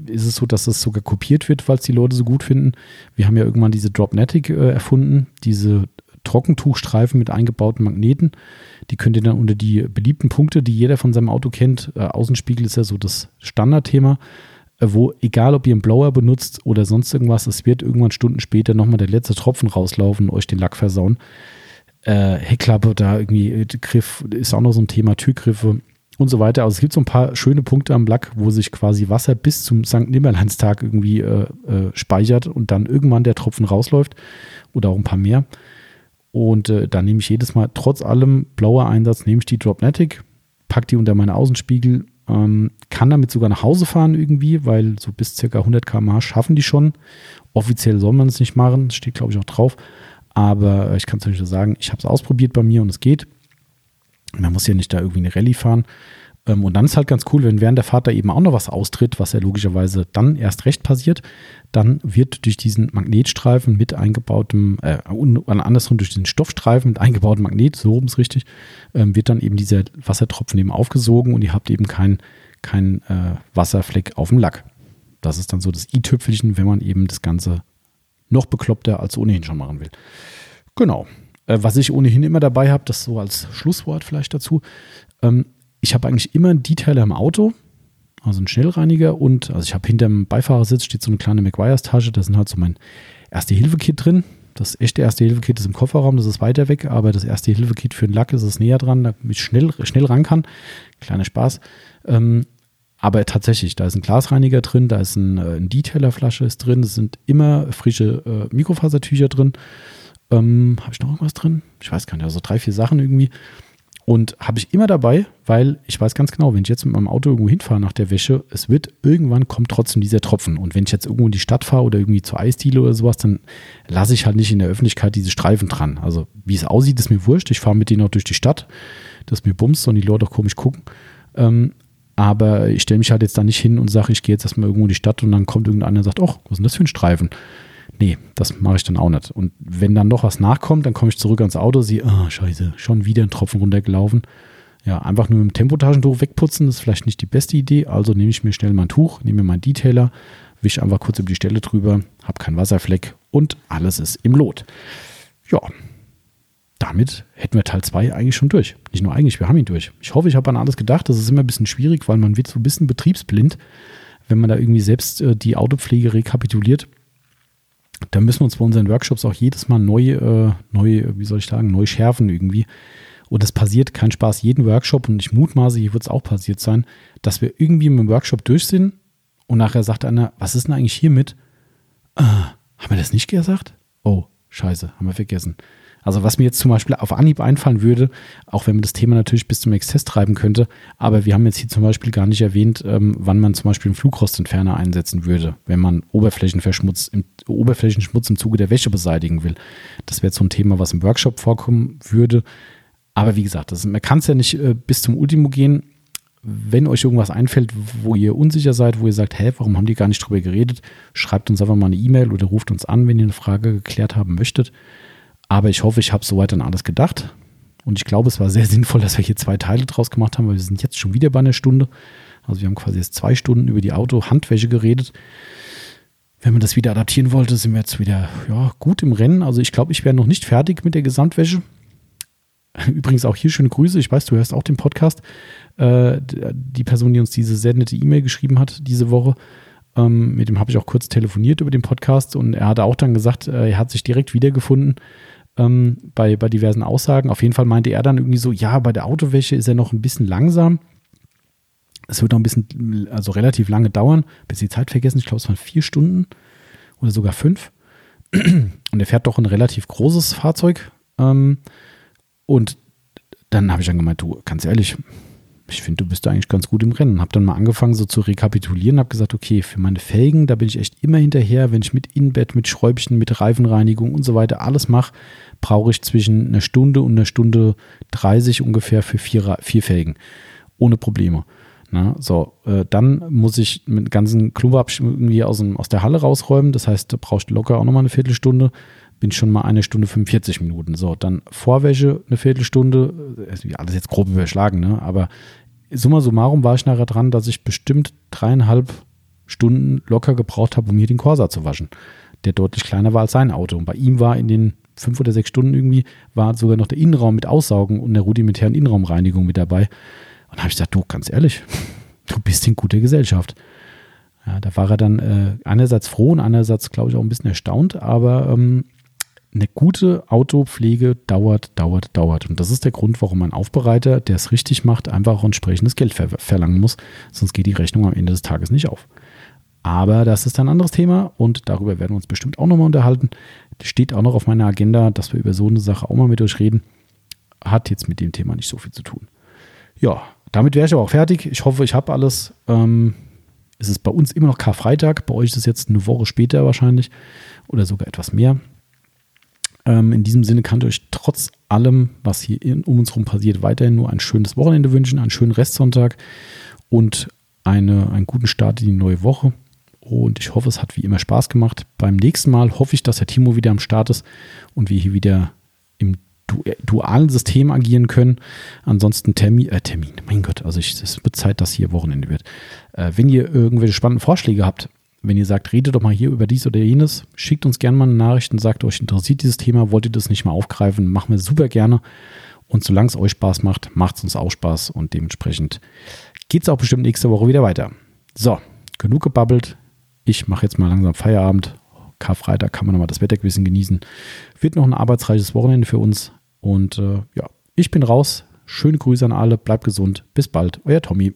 ist es so, dass das sogar kopiert wird, falls die Leute so gut finden. Wir haben ja irgendwann diese Dropnetic äh, erfunden, diese Trockentuchstreifen mit eingebauten Magneten. Die könnt ihr dann unter die beliebten Punkte, die jeder von seinem Auto kennt. Äh, Außenspiegel ist ja so das Standardthema, äh, wo egal ob ihr einen Blower benutzt oder sonst irgendwas, es wird irgendwann Stunden später nochmal der letzte Tropfen rauslaufen und euch den Lack versauen. Äh, Heckklappe, da irgendwie äh, Griff ist auch noch so ein Thema, Türgriffe und so weiter. Also es gibt so ein paar schöne Punkte am Lack, wo sich quasi Wasser bis zum St. Nimmerleinstag irgendwie äh, äh, speichert und dann irgendwann der Tropfen rausläuft oder auch ein paar mehr. Und äh, da nehme ich jedes Mal, trotz allem blauer Einsatz, nehme ich die Dropnetic, packe die unter meine Außenspiegel, ähm, kann damit sogar nach Hause fahren irgendwie, weil so bis ca. 100 km/h schaffen die schon. Offiziell soll man es nicht machen, das steht glaube ich auch drauf. Aber ich kann es euch sagen, ich habe es ausprobiert bei mir und es geht. Man muss ja nicht da irgendwie eine Rallye fahren. Ähm, und dann ist halt ganz cool, wenn während der Fahrt da eben auch noch was austritt, was ja logischerweise dann erst recht passiert, dann wird durch diesen Magnetstreifen mit eingebautem, äh, andersrum durch diesen Stoffstreifen mit eingebautem Magnet, so oben ist richtig, ähm, wird dann eben dieser Wassertropfen eben aufgesogen und ihr habt eben keinen kein, äh, Wasserfleck auf dem Lack. Das ist dann so das i-Tüpfelchen, wenn man eben das Ganze noch bekloppter als ohnehin schon machen will. Genau. Äh, was ich ohnehin immer dabei habe, das so als Schlusswort vielleicht dazu, ähm, ich habe eigentlich immer einen Detailer im Auto, also einen Schnellreiniger und, also ich habe hinter dem Beifahrersitz steht so eine kleine McGuire's-Tasche, da sind halt so mein Erste-Hilfe-Kit drin. Das echte Erste-Hilfe-Kit ist im Kofferraum, das ist weiter weg, aber das Erste-Hilfe-Kit für den Lack ist es näher dran, damit ich schnell, schnell ran kann. Kleiner Spaß. Ähm, aber tatsächlich, da ist ein Glasreiniger drin, da ist ein, äh, ein Detailerflasche ist drin, es sind immer frische äh, Mikrofasertücher drin. Ähm, habe ich noch irgendwas drin? Ich weiß gar nicht, also drei, vier Sachen irgendwie. Und habe ich immer dabei, weil ich weiß ganz genau, wenn ich jetzt mit meinem Auto irgendwo hinfahre nach der Wäsche, es wird irgendwann kommt trotzdem dieser Tropfen. Und wenn ich jetzt irgendwo in die Stadt fahre oder irgendwie zur Eisdiele oder sowas, dann lasse ich halt nicht in der Öffentlichkeit diese Streifen dran. Also wie es aussieht, ist mir wurscht. Ich fahre mit denen auch durch die Stadt. Das mir bums und die Leute auch komisch gucken. Ähm, aber ich stelle mich halt jetzt da nicht hin und sage, ich gehe jetzt erstmal irgendwo in die Stadt und dann kommt irgendeiner und sagt, ach, was ist denn das für ein Streifen? Nee, das mache ich dann auch nicht. Und wenn dann noch was nachkommt, dann komme ich zurück ans Auto, sehe, ah, scheiße, schon wieder ein Tropfen runtergelaufen. Ja, einfach nur mit dem Tempotaschentuch wegputzen, ist vielleicht nicht die beste Idee. Also nehme ich mir schnell mein Tuch, nehme mir meinen Detailer, wische einfach kurz über die Stelle drüber, habe keinen Wasserfleck und alles ist im Lot. Ja, damit hätten wir Teil 2 eigentlich schon durch. Nicht nur eigentlich, wir haben ihn durch. Ich hoffe, ich habe an alles gedacht. Das ist immer ein bisschen schwierig, weil man wird so ein bisschen betriebsblind, wenn man da irgendwie selbst äh, die Autopflege rekapituliert da müssen wir uns bei unseren Workshops auch jedes Mal neu, äh, neu, wie soll ich sagen, neu schärfen irgendwie. Und es passiert, kein Spaß, jeden Workshop, und ich mutmaße, hier wird es auch passiert sein, dass wir irgendwie mit dem Workshop durch sind und nachher sagt einer, was ist denn eigentlich hiermit? Ah, haben wir das nicht gesagt? Oh, scheiße, haben wir vergessen. Also was mir jetzt zum Beispiel auf Anhieb einfallen würde, auch wenn man das Thema natürlich bis zum Exzess treiben könnte, aber wir haben jetzt hier zum Beispiel gar nicht erwähnt, ähm, wann man zum Beispiel einen Flugrostentferner einsetzen würde, wenn man Oberflächenverschmutz im, Oberflächenschmutz im Zuge der Wäsche beseitigen will. Das wäre so ein Thema, was im Workshop vorkommen würde. Aber wie gesagt, das, man kann es ja nicht äh, bis zum Ultimo gehen. Wenn euch irgendwas einfällt, wo ihr unsicher seid, wo ihr sagt, hä, warum haben die gar nicht drüber geredet, schreibt uns einfach mal eine E-Mail oder ruft uns an, wenn ihr eine Frage geklärt haben möchtet. Aber ich hoffe, ich habe soweit an alles gedacht. Und ich glaube, es war sehr <laughs> sinnvoll, dass wir hier zwei Teile draus gemacht haben, weil wir sind jetzt schon wieder bei einer Stunde. Also wir haben quasi jetzt zwei Stunden über die Auto-Handwäsche geredet. Wenn man das wieder adaptieren wollte, sind wir jetzt wieder ja, gut im Rennen. Also ich glaube, ich wäre noch nicht fertig mit der Gesamtwäsche. <laughs> Übrigens auch hier schöne Grüße. Ich weiß, du hörst auch den Podcast. Äh, die Person, die uns diese sehr nette E-Mail geschrieben hat diese Woche, ähm, mit dem habe ich auch kurz telefoniert über den Podcast und er hat auch dann gesagt, äh, er hat sich direkt wiedergefunden ähm, bei, bei diversen Aussagen. Auf jeden Fall meinte er dann irgendwie so, ja, bei der Autowäsche ist er noch ein bisschen langsam. Es wird noch ein bisschen, also relativ lange dauern, bis die Zeit vergessen. Ich glaube, es waren vier Stunden oder sogar fünf. Und er fährt doch ein relativ großes Fahrzeug. Ähm, und dann habe ich dann gemeint, du, ganz ehrlich, ich finde, du bist eigentlich ganz gut im Rennen. Habe dann mal angefangen so zu rekapitulieren, habe gesagt, okay, für meine Felgen, da bin ich echt immer hinterher, wenn ich mit Inbett, mit Schräubchen, mit Reifenreinigung und so weiter alles mache, brauche ich zwischen einer Stunde und einer Stunde 30 ungefähr für vier, vier Felgen. Ohne Probleme. Na, so, äh, dann muss ich mit ganzen Klubab irgendwie aus, dem, aus der Halle rausräumen. Das heißt, da brauchst du locker auch nochmal eine Viertelstunde. bin schon mal eine Stunde 45 Minuten. So, dann Vorwäsche eine Viertelstunde, alles jetzt grob überschlagen, ne? aber summa summarum war ich nachher dran, dass ich bestimmt dreieinhalb Stunden locker gebraucht habe, um hier den Corsa zu waschen, der deutlich kleiner war als sein Auto. Und bei ihm war in den fünf oder sechs Stunden irgendwie, war sogar noch der Innenraum mit Aussaugen und der rudimentären Innenraumreinigung mit dabei. Und da habe ich gesagt, du, ganz ehrlich, <laughs> du bist in guter Gesellschaft. Ja, da war er dann äh, einerseits froh und andererseits, glaube ich, auch ein bisschen erstaunt, aber ähm, eine gute Autopflege dauert, dauert, dauert. Und das ist der Grund, warum ein Aufbereiter, der es richtig macht, einfach auch entsprechendes Geld ver verlangen muss. Sonst geht die Rechnung am Ende des Tages nicht auf. Aber das ist ein anderes Thema und darüber werden wir uns bestimmt auch nochmal unterhalten. Das steht auch noch auf meiner Agenda, dass wir über so eine Sache auch mal mit euch reden. Hat jetzt mit dem Thema nicht so viel zu tun. Ja, damit wäre ich aber auch fertig. Ich hoffe, ich habe alles. Ähm, es ist bei uns immer noch Karfreitag. Bei euch ist es jetzt eine Woche später wahrscheinlich oder sogar etwas mehr. Ähm, in diesem Sinne kann ich euch trotz allem, was hier in, um uns herum passiert, weiterhin nur ein schönes Wochenende wünschen, einen schönen Restsonntag und eine, einen guten Start in die neue Woche. Und ich hoffe, es hat wie immer Spaß gemacht. Beim nächsten Mal hoffe ich, dass der Timo wieder am Start ist und wir hier wieder im äh, dualen System agieren können. Ansonsten Termin, äh, Termin, mein Gott, also es wird Zeit, dass hier Wochenende wird. Äh, wenn ihr irgendwelche spannenden Vorschläge habt, wenn ihr sagt, redet doch mal hier über dies oder jenes, schickt uns gerne mal eine Nachricht und sagt, euch interessiert dieses Thema, wollt ihr das nicht mal aufgreifen, machen wir super gerne. Und solange es euch Spaß macht, macht es uns auch Spaß und dementsprechend geht es auch bestimmt nächste Woche wieder weiter. So, genug gebabbelt. Ich mache jetzt mal langsam Feierabend. Karfreitag kann man nochmal das Wetter ein bisschen genießen. Wird noch ein arbeitsreiches Wochenende für uns. Und äh, ja, ich bin raus. Schöne Grüße an alle. Bleibt gesund. Bis bald. Euer Tommy.